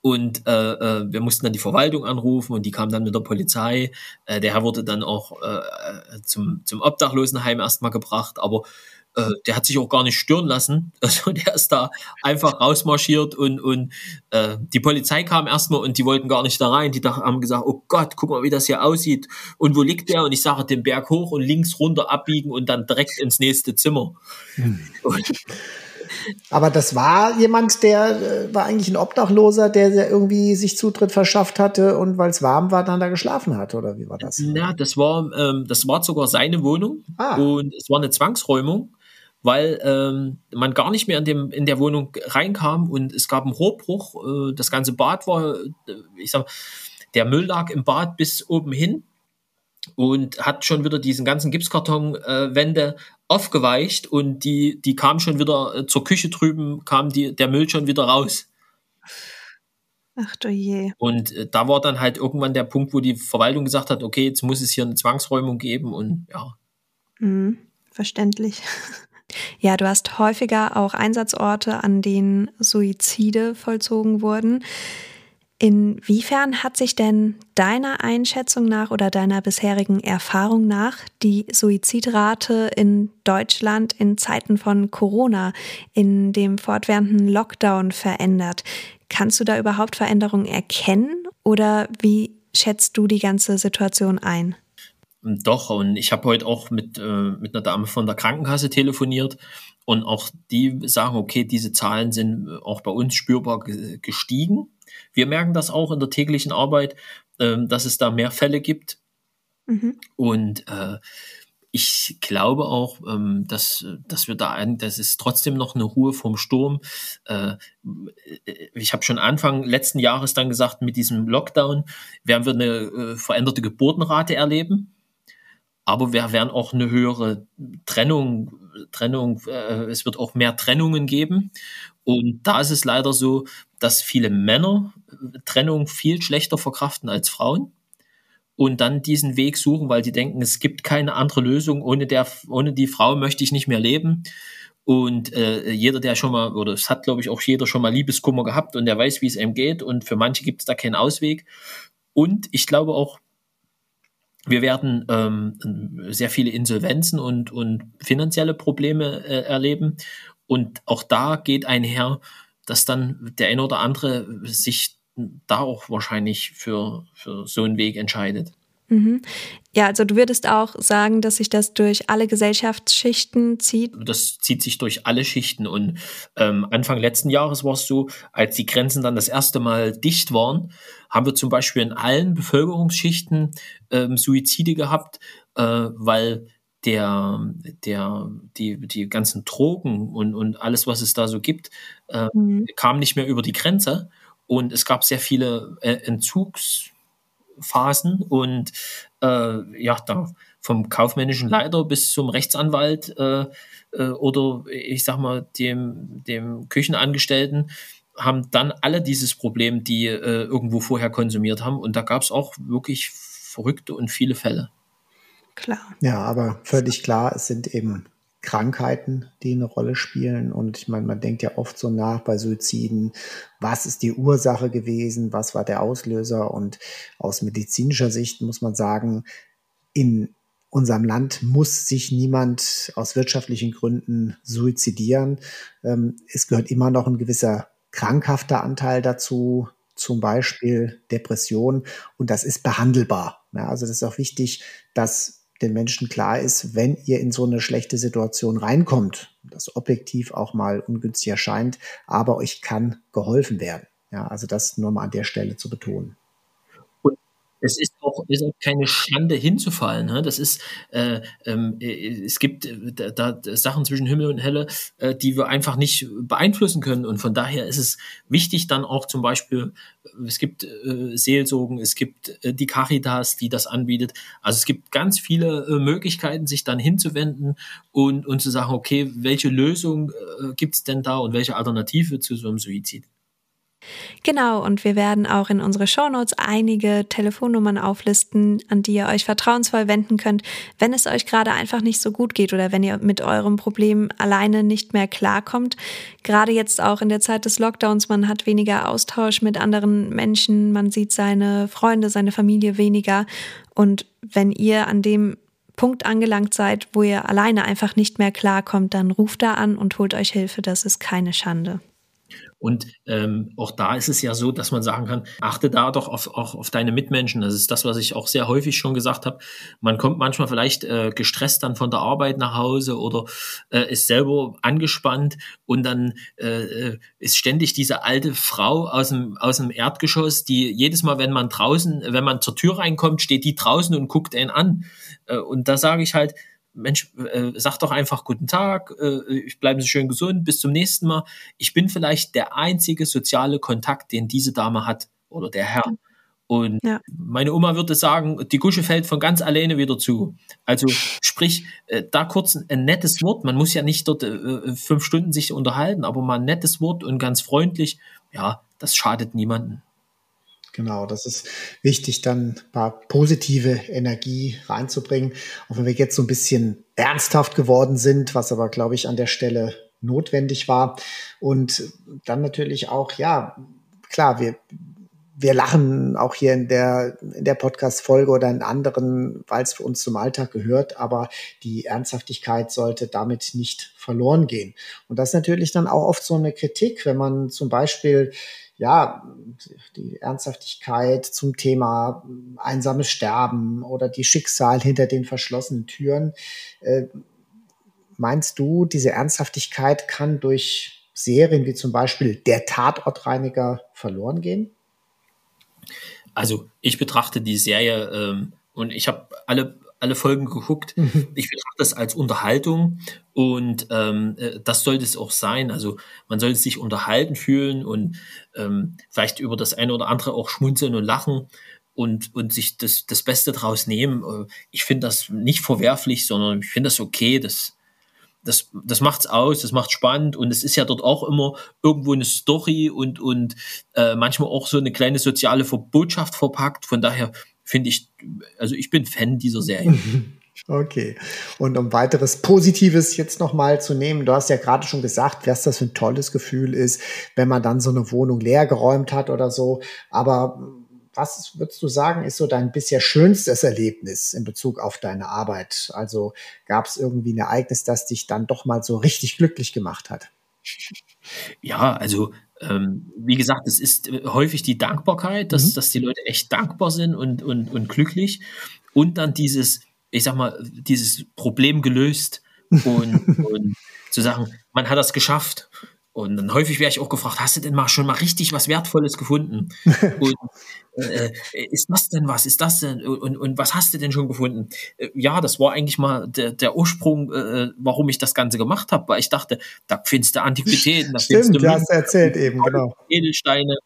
und äh, äh, wir mussten dann die Verwaltung anrufen und die kam dann mit der Polizei. Äh, der Herr wurde dann auch äh, äh zum, zum Obdachlosenheim erstmal gebracht, aber äh, der hat sich auch gar nicht stören lassen. Also der ist da einfach rausmarschiert und, und äh, die Polizei kam erstmal und die wollten gar nicht da rein. Die haben gesagt, oh Gott, guck mal, wie das hier aussieht. Und wo liegt der? Und ich sage, den Berg hoch und links runter abbiegen und dann direkt ins nächste Zimmer. Hm. Aber das war jemand, der äh, war eigentlich ein Obdachloser, der, der irgendwie sich Zutritt verschafft hatte und weil es warm war, dann da geschlafen hat, oder wie war das? Ja, das war, ähm, das war sogar seine Wohnung ah. und es war eine Zwangsräumung weil ähm, man gar nicht mehr in, dem, in der Wohnung reinkam und es gab einen Rohrbruch. Äh, das ganze Bad war, äh, ich sag, der Müll lag im Bad bis oben hin und hat schon wieder diesen ganzen Gipskartonwände äh, aufgeweicht und die, die kam schon wieder äh, zur Küche drüben, kam die, der Müll schon wieder raus. Ach du je. Und äh, da war dann halt irgendwann der Punkt, wo die Verwaltung gesagt hat, okay, jetzt muss es hier eine Zwangsräumung geben und ja. Mhm, verständlich. Ja, du hast häufiger auch Einsatzorte, an denen Suizide vollzogen wurden. Inwiefern hat sich denn deiner Einschätzung nach oder deiner bisherigen Erfahrung nach die Suizidrate in Deutschland in Zeiten von Corona, in dem fortwährenden Lockdown verändert? Kannst du da überhaupt Veränderungen erkennen oder wie schätzt du die ganze Situation ein? Doch, und ich habe heute auch mit, äh, mit einer Dame von der Krankenkasse telefoniert und auch die sagen, okay, diese Zahlen sind auch bei uns spürbar gestiegen. Wir merken das auch in der täglichen Arbeit, äh, dass es da mehr Fälle gibt. Mhm. Und äh, ich glaube auch, ähm, dass, dass wir da, das ist trotzdem noch eine Ruhe vom Sturm. Äh, ich habe schon Anfang letzten Jahres dann gesagt, mit diesem Lockdown werden wir eine äh, veränderte Geburtenrate erleben aber wir werden auch eine höhere Trennung, Trennung, äh, es wird auch mehr Trennungen geben. Und da ist es leider so, dass viele Männer Trennung viel schlechter verkraften als Frauen und dann diesen Weg suchen, weil die denken, es gibt keine andere Lösung. Ohne, der, ohne die Frau möchte ich nicht mehr leben. Und äh, jeder, der schon mal, oder es hat, glaube ich, auch jeder schon mal Liebeskummer gehabt und der weiß, wie es ihm geht. Und für manche gibt es da keinen Ausweg. Und ich glaube auch, wir werden ähm, sehr viele Insolvenzen und, und finanzielle Probleme äh, erleben. Und auch da geht einher, dass dann der eine oder andere sich da auch wahrscheinlich für, für so einen Weg entscheidet. Mhm. Ja, also du würdest auch sagen, dass sich das durch alle Gesellschaftsschichten zieht? Das zieht sich durch alle Schichten. Und ähm, Anfang letzten Jahres war es so, als die Grenzen dann das erste Mal dicht waren, haben wir zum Beispiel in allen Bevölkerungsschichten ähm, Suizide gehabt, äh, weil der, der, die, die ganzen Drogen und, und alles, was es da so gibt, äh, mhm. kam nicht mehr über die Grenze. Und es gab sehr viele äh, Entzugsphasen und äh, ja, da vom kaufmännischen Leiter bis zum Rechtsanwalt äh, äh, oder ich sag mal dem, dem Küchenangestellten haben dann alle dieses Problem, die äh, irgendwo vorher konsumiert haben. Und da gab es auch wirklich verrückte und viele Fälle. Klar. Ja, aber völlig klar, es sind eben Krankheiten, die eine Rolle spielen. Und ich meine, man denkt ja oft so nach bei Suiziden, was ist die Ursache gewesen, was war der Auslöser? Und aus medizinischer Sicht muss man sagen, in unserem Land muss sich niemand aus wirtschaftlichen Gründen suizidieren. Ähm, es gehört immer noch ein gewisser krankhafter Anteil dazu, zum Beispiel Depression. Und das ist behandelbar. also das ist auch wichtig, dass den Menschen klar ist, wenn ihr in so eine schlechte Situation reinkommt, das objektiv auch mal ungünstig erscheint, aber euch kann geholfen werden. Ja, also das nur mal an der Stelle zu betonen es ist auch, ist auch keine Schande hinzufallen. Ne? Das ist, äh, ähm, äh, es gibt äh, da, da Sachen zwischen Himmel und Helle, äh, die wir einfach nicht beeinflussen können. Und von daher ist es wichtig, dann auch zum Beispiel, es gibt äh, Seelsorgen, es gibt äh, die Caritas, die das anbietet. Also es gibt ganz viele Möglichkeiten, sich dann hinzuwenden und, und zu sagen, okay, welche Lösung äh, gibt es denn da und welche Alternative zu so einem Suizid? Genau, und wir werden auch in unsere Shownotes einige Telefonnummern auflisten, an die ihr euch vertrauensvoll wenden könnt, wenn es euch gerade einfach nicht so gut geht oder wenn ihr mit eurem Problem alleine nicht mehr klarkommt. Gerade jetzt auch in der Zeit des Lockdowns, man hat weniger Austausch mit anderen Menschen, man sieht seine Freunde, seine Familie weniger. Und wenn ihr an dem Punkt angelangt seid, wo ihr alleine einfach nicht mehr klarkommt, dann ruft da an und holt euch Hilfe. Das ist keine Schande. Und ähm, auch da ist es ja so, dass man sagen kann, achte da doch auf, auch auf deine Mitmenschen. Das ist das, was ich auch sehr häufig schon gesagt habe. Man kommt manchmal vielleicht äh, gestresst dann von der Arbeit nach Hause oder äh, ist selber angespannt und dann äh, ist ständig diese alte Frau aus dem, aus dem Erdgeschoss, die jedes Mal, wenn man draußen, wenn man zur Tür reinkommt, steht die draußen und guckt einen an. Äh, und da sage ich halt, Mensch, äh, sag doch einfach guten Tag, äh, bleiben Sie schön gesund, bis zum nächsten Mal. Ich bin vielleicht der einzige soziale Kontakt, den diese Dame hat oder der Herr. Und ja. meine Oma würde sagen, die Gusche fällt von ganz alleine wieder zu. Also sprich, äh, da kurz ein, ein, nettes Wort. Man muss ja nicht dort äh, fünf Stunden sich unterhalten, aber mal ein nettes Wort und ganz freundlich, ja, das schadet niemanden. Genau, das ist wichtig, dann ein paar positive Energie reinzubringen. Auch wenn wir jetzt so ein bisschen ernsthaft geworden sind, was aber, glaube ich, an der Stelle notwendig war. Und dann natürlich auch, ja, klar, wir, wir lachen auch hier in der, in der Podcast-Folge oder in anderen, weil es für uns zum Alltag gehört, aber die Ernsthaftigkeit sollte damit nicht verloren gehen. Und das ist natürlich dann auch oft so eine Kritik, wenn man zum Beispiel ja, die Ernsthaftigkeit zum Thema einsames Sterben oder die Schicksal hinter den verschlossenen Türen. Äh, meinst du, diese Ernsthaftigkeit kann durch Serien wie zum Beispiel Der Tatortreiniger verloren gehen? Also ich betrachte die Serie ähm, und ich habe alle alle Folgen geguckt. Mhm. Ich betrachte das als Unterhaltung und ähm, äh, das sollte es auch sein. Also man sollte sich unterhalten fühlen und ähm, vielleicht über das eine oder andere auch schmunzeln und lachen und, und sich das, das Beste draus nehmen. Äh, ich finde das nicht verwerflich, sondern ich finde das okay. Das, das, das macht's aus, das macht spannend und es ist ja dort auch immer irgendwo eine Story und, und äh, manchmal auch so eine kleine soziale Botschaft verpackt. Von daher finde ich, also ich bin Fan dieser Serie. Okay. Und um weiteres Positives jetzt nochmal zu nehmen, du hast ja gerade schon gesagt, was das für ein tolles Gefühl ist, wenn man dann so eine Wohnung leer geräumt hat oder so. Aber was würdest du sagen, ist so dein bisher schönstes Erlebnis in Bezug auf deine Arbeit? Also gab es irgendwie ein Ereignis, das dich dann doch mal so richtig glücklich gemacht hat? Ja, also ähm, wie gesagt, es ist äh, häufig die Dankbarkeit, dass, mhm. dass die Leute echt dankbar sind und, und, und glücklich. Und dann dieses, ich sag mal, dieses Problem gelöst und, und zu sagen, man hat das geschafft. Und dann häufig werde ich auch gefragt, hast du denn mal schon mal richtig was Wertvolles gefunden? Und äh, ist das denn was? Ist das denn? Und, und was hast du denn schon gefunden? Äh, ja, das war eigentlich mal der, der Ursprung, äh, warum ich das Ganze gemacht habe, weil ich dachte, da findest du Antiquitäten, da Stimmt, findest du, hast erzählt eben, genau. Edelsteine.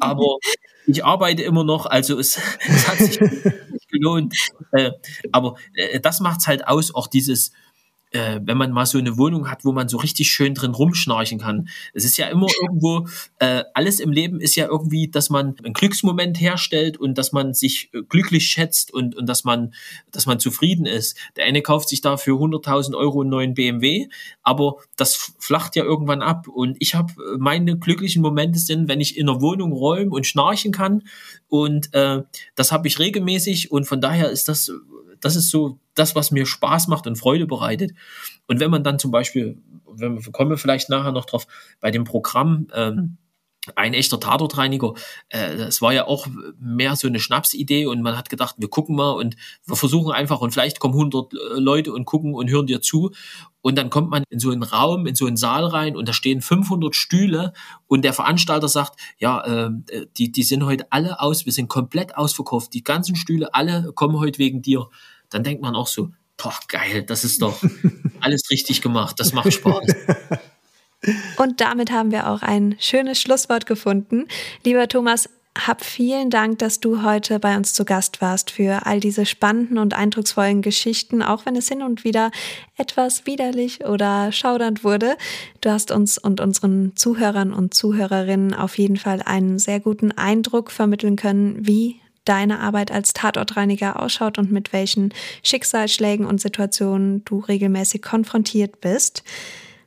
Aber ich arbeite immer noch, also es, es hat sich gelohnt. Äh, aber äh, das macht's halt aus, auch dieses, äh, wenn man mal so eine Wohnung hat, wo man so richtig schön drin rumschnarchen kann. Es ist ja immer irgendwo, äh, alles im Leben ist ja irgendwie, dass man einen Glücksmoment herstellt und dass man sich äh, glücklich schätzt und, und dass man, dass man zufrieden ist. Der eine kauft sich da für 100.000 Euro einen neuen BMW, aber das flacht ja irgendwann ab. Und ich habe äh, meine glücklichen Momente sind, wenn ich in der Wohnung räumen und schnarchen kann. Und äh, das habe ich regelmäßig und von daher ist das das ist so das, was mir Spaß macht und Freude bereitet. Und wenn man dann zum Beispiel, wenn wir kommen wir vielleicht nachher noch drauf, bei dem Programm, ähm, ein echter Tatortreiniger. Äh, es war ja auch mehr so eine Schnapsidee und man hat gedacht, wir gucken mal und wir versuchen einfach und vielleicht kommen 100 äh, Leute und gucken und hören dir zu und dann kommt man in so einen Raum, in so einen Saal rein und da stehen 500 Stühle und der Veranstalter sagt, ja, äh, die, die sind heute alle aus, wir sind komplett ausverkauft, die ganzen Stühle, alle kommen heute wegen dir. Dann denkt man auch so, boah, geil, das ist doch alles richtig gemacht, das macht Spaß. Und damit haben wir auch ein schönes Schlusswort gefunden. Lieber Thomas, hab vielen Dank, dass du heute bei uns zu Gast warst für all diese spannenden und eindrucksvollen Geschichten, auch wenn es hin und wieder etwas widerlich oder schaudernd wurde. Du hast uns und unseren Zuhörern und Zuhörerinnen auf jeden Fall einen sehr guten Eindruck vermitteln können, wie deine Arbeit als Tatortreiniger ausschaut und mit welchen Schicksalsschlägen und Situationen du regelmäßig konfrontiert bist.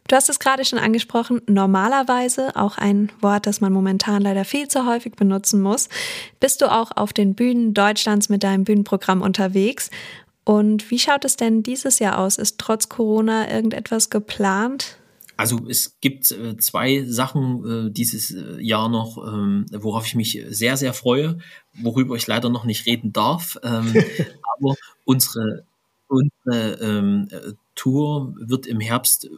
Du hast es gerade schon angesprochen, normalerweise, auch ein Wort, das man momentan leider viel zu häufig benutzen muss, bist du auch auf den Bühnen Deutschlands mit deinem Bühnenprogramm unterwegs. Und wie schaut es denn dieses Jahr aus? Ist trotz Corona irgendetwas geplant? Also es gibt äh, zwei Sachen äh, dieses äh, Jahr noch, ähm, worauf ich mich sehr, sehr freue, worüber ich leider noch nicht reden darf. Ähm, aber unsere, unsere ähm, Tour wird im Herbst,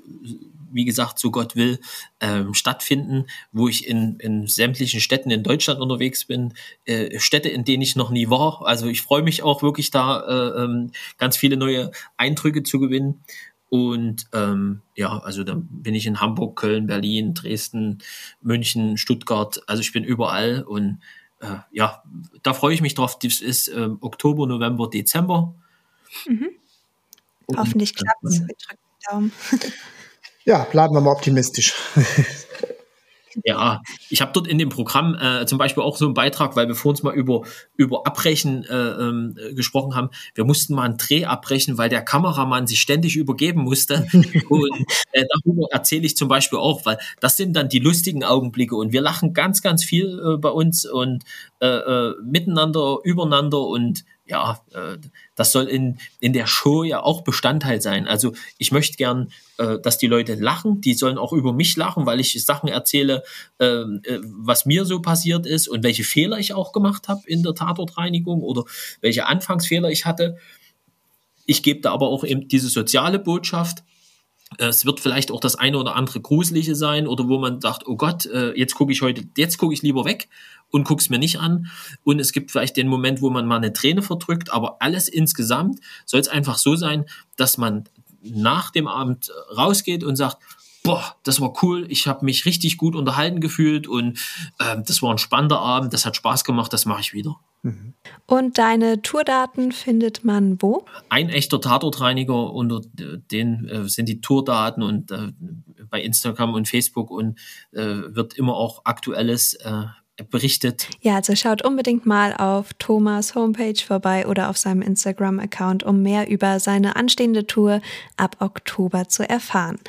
wie gesagt, so Gott will, ähm, stattfinden, wo ich in, in sämtlichen Städten in Deutschland unterwegs bin, äh, Städte, in denen ich noch nie war. Also ich freue mich auch wirklich da, äh, ähm, ganz viele neue Eindrücke zu gewinnen. Und ähm, ja, also da bin ich in Hamburg, Köln, Berlin, Dresden, München, Stuttgart. Also ich bin überall und äh, ja, da freue ich mich drauf. Das ist äh, Oktober, November, Dezember. Mhm. Hoffentlich klappt es. Ja, bleiben wir mal optimistisch. Ja, ich habe dort in dem Programm äh, zum Beispiel auch so einen Beitrag, weil wir vor uns mal über, über Abbrechen äh, ähm, gesprochen haben. Wir mussten mal einen Dreh abbrechen, weil der Kameramann sich ständig übergeben musste. und äh, darüber erzähle ich zum Beispiel auch, weil das sind dann die lustigen Augenblicke und wir lachen ganz, ganz viel äh, bei uns und äh, äh, miteinander, übereinander und ja, äh, das soll in, in der Show ja auch Bestandteil sein. Also ich möchte gern, äh, dass die Leute lachen, die sollen auch über mich lachen, weil ich Sachen erzähle, ähm, äh, was mir so passiert ist und welche Fehler ich auch gemacht habe in der Tatortreinigung oder welche Anfangsfehler ich hatte. Ich gebe da aber auch eben diese soziale Botschaft, es wird vielleicht auch das eine oder andere Gruselige sein oder wo man sagt, oh Gott, äh, jetzt gucke ich heute, jetzt gucke ich lieber weg und gucke es mir nicht an. Und es gibt vielleicht den Moment, wo man mal eine Träne verdrückt, aber alles insgesamt soll es einfach so sein, dass man nach dem Abend rausgeht und sagt, boah, das war cool, ich habe mich richtig gut unterhalten gefühlt und äh, das war ein spannender Abend, das hat Spaß gemacht, das mache ich wieder. Mhm. Und deine Tourdaten findet man wo? Ein echter Tatortreiniger, unter den äh, sind die Tourdaten und äh, bei Instagram und Facebook und äh, wird immer auch aktuelles äh, berichtet. Ja, also schaut unbedingt mal auf Thomas Homepage vorbei oder auf seinem Instagram-Account, um mehr über seine anstehende Tour ab Oktober zu erfahren.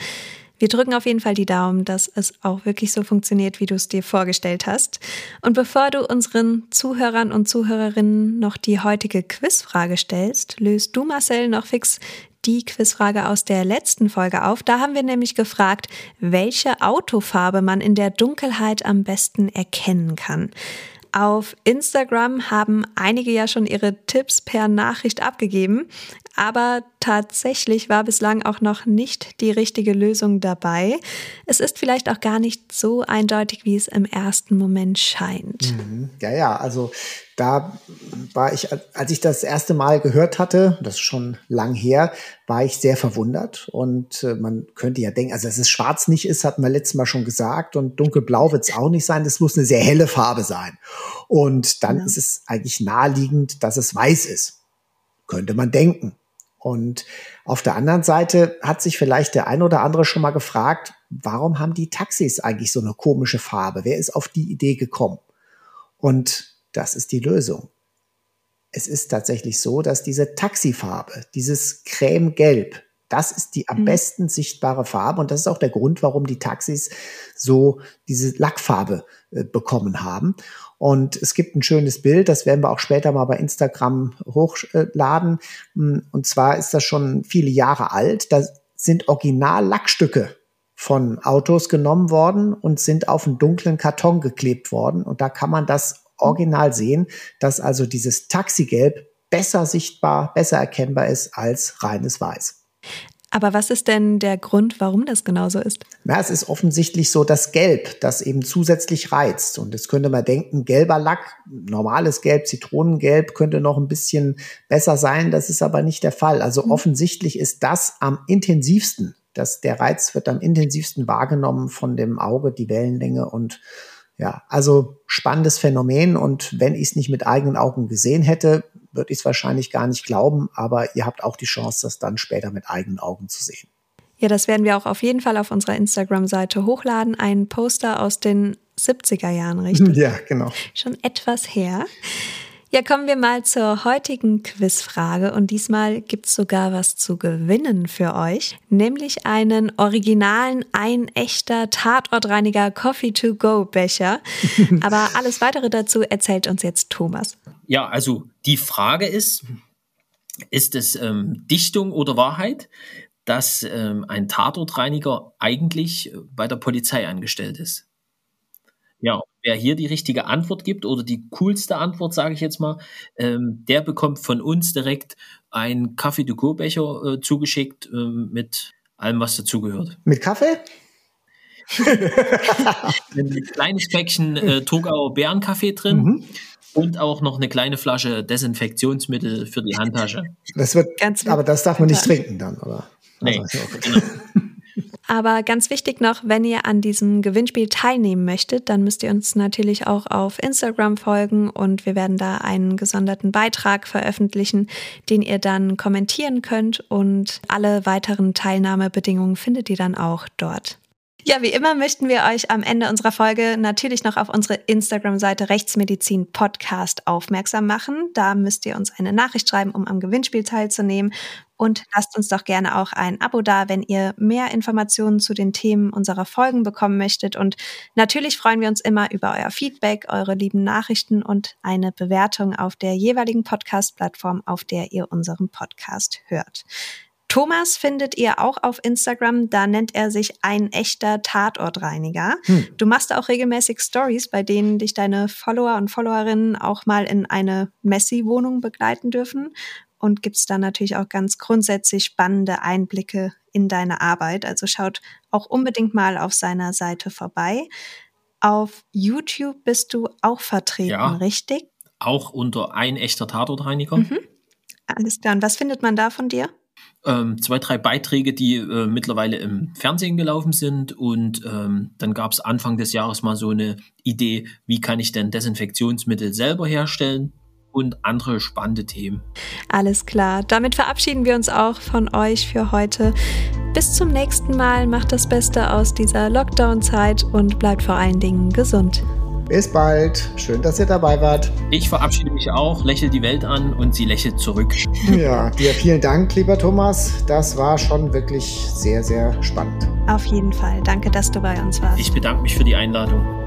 Wir drücken auf jeden Fall die Daumen, dass es auch wirklich so funktioniert, wie du es dir vorgestellt hast. Und bevor du unseren Zuhörern und Zuhörerinnen noch die heutige Quizfrage stellst, löst du, Marcel, noch fix die Quizfrage aus der letzten Folge auf. Da haben wir nämlich gefragt, welche Autofarbe man in der Dunkelheit am besten erkennen kann. Auf Instagram haben einige ja schon ihre Tipps per Nachricht abgegeben, aber tatsächlich war bislang auch noch nicht die richtige Lösung dabei. Es ist vielleicht auch gar nicht so eindeutig, wie es im ersten Moment scheint. Mhm. Ja, ja, also da war ich, als ich das erste Mal gehört hatte, das ist schon lang her, war ich sehr verwundert. Und äh, man könnte ja denken, also dass es schwarz nicht ist, hatten wir letztes Mal schon gesagt. Und dunkelblau wird es auch nicht sein. Das muss eine sehr helle Farbe sein. Und dann ja. ist es eigentlich naheliegend, dass es weiß ist. könnte man denken. Und auf der anderen Seite hat sich vielleicht der ein oder andere schon mal gefragt, warum haben die Taxis eigentlich so eine komische Farbe? Wer ist auf die Idee gekommen? Und das ist die Lösung. Es ist tatsächlich so, dass diese Taxifarbe, dieses Creme-Gelb, das ist die am mhm. besten sichtbare Farbe und das ist auch der Grund, warum die Taxis so diese Lackfarbe äh, bekommen haben. Und es gibt ein schönes Bild, das werden wir auch später mal bei Instagram hochladen. Und zwar ist das schon viele Jahre alt. Da sind Original-Lackstücke von Autos genommen worden und sind auf einen dunklen Karton geklebt worden. Und da kann man das original sehen, dass also dieses Taxigelb besser sichtbar, besser erkennbar ist als reines Weiß. Aber was ist denn der Grund, warum das genauso ist? Na, es ist offensichtlich so das Gelb, das eben zusätzlich reizt. Und jetzt könnte man denken, gelber Lack, normales Gelb, Zitronengelb könnte noch ein bisschen besser sein. Das ist aber nicht der Fall. Also mhm. offensichtlich ist das am intensivsten. Das, der Reiz wird am intensivsten wahrgenommen von dem Auge, die Wellenlänge und ja, also spannendes Phänomen und wenn ich es nicht mit eigenen Augen gesehen hätte, würde ich es wahrscheinlich gar nicht glauben, aber ihr habt auch die Chance, das dann später mit eigenen Augen zu sehen. Ja, das werden wir auch auf jeden Fall auf unserer Instagram-Seite hochladen. Ein Poster aus den 70er Jahren, richtig? Ja, genau. Schon etwas her. Ja, kommen wir mal zur heutigen Quizfrage und diesmal gibt's sogar was zu gewinnen für euch, nämlich einen originalen, ein echter Tatortreiniger Coffee-to-Go-Becher. Aber alles weitere dazu erzählt uns jetzt Thomas. Ja, also die Frage ist, ist es ähm, Dichtung oder Wahrheit, dass ähm, ein Tatortreiniger eigentlich bei der Polizei angestellt ist? Ja, wer hier die richtige Antwort gibt oder die coolste Antwort, sage ich jetzt mal, ähm, der bekommt von uns direkt einen Kaffee-to-go-Becher äh, zugeschickt äh, mit allem, was dazugehört. Mit Kaffee? Ein kleines Päckchen äh, Togauer Bärenkaffee drin. Mhm. Und auch noch eine kleine Flasche Desinfektionsmittel für die Handtasche. Das wird, Ganz aber das darf man nicht trinken dann, oder? Nee, also, genau. Aber ganz wichtig noch, wenn ihr an diesem Gewinnspiel teilnehmen möchtet, dann müsst ihr uns natürlich auch auf Instagram folgen und wir werden da einen gesonderten Beitrag veröffentlichen, den ihr dann kommentieren könnt und alle weiteren Teilnahmebedingungen findet ihr dann auch dort. Ja, wie immer möchten wir euch am Ende unserer Folge natürlich noch auf unsere Instagram-Seite Rechtsmedizin Podcast aufmerksam machen. Da müsst ihr uns eine Nachricht schreiben, um am Gewinnspiel teilzunehmen. Und lasst uns doch gerne auch ein Abo da, wenn ihr mehr Informationen zu den Themen unserer Folgen bekommen möchtet. Und natürlich freuen wir uns immer über euer Feedback, eure lieben Nachrichten und eine Bewertung auf der jeweiligen Podcast-Plattform, auf der ihr unseren Podcast hört. Thomas findet ihr auch auf Instagram, da nennt er sich ein echter Tatortreiniger. Hm. Du machst auch regelmäßig Stories, bei denen dich deine Follower und Followerinnen auch mal in eine Messi-Wohnung begleiten dürfen und gibst dann natürlich auch ganz grundsätzlich spannende Einblicke in deine Arbeit. Also schaut auch unbedingt mal auf seiner Seite vorbei. Auf YouTube bist du auch vertreten, ja, richtig? Auch unter ein echter Tatortreiniger. Mhm. Alles klar. Und was findet man da von dir? ähm, zwei, drei Beiträge, die äh, mittlerweile im Fernsehen gelaufen sind. Und ähm, dann gab es Anfang des Jahres mal so eine Idee, wie kann ich denn Desinfektionsmittel selber herstellen und andere spannende Themen. Alles klar. Damit verabschieden wir uns auch von euch für heute. Bis zum nächsten Mal. Macht das Beste aus dieser Lockdown-Zeit und bleibt vor allen Dingen gesund. Bis bald. Schön, dass ihr dabei wart. Ich verabschiede mich auch, lächle die Welt an und sie lächelt zurück. Ja, dir vielen Dank, lieber Thomas. Das war schon wirklich sehr, sehr spannend. Auf jeden Fall. Danke, dass du bei uns warst. Ich bedanke mich für die Einladung.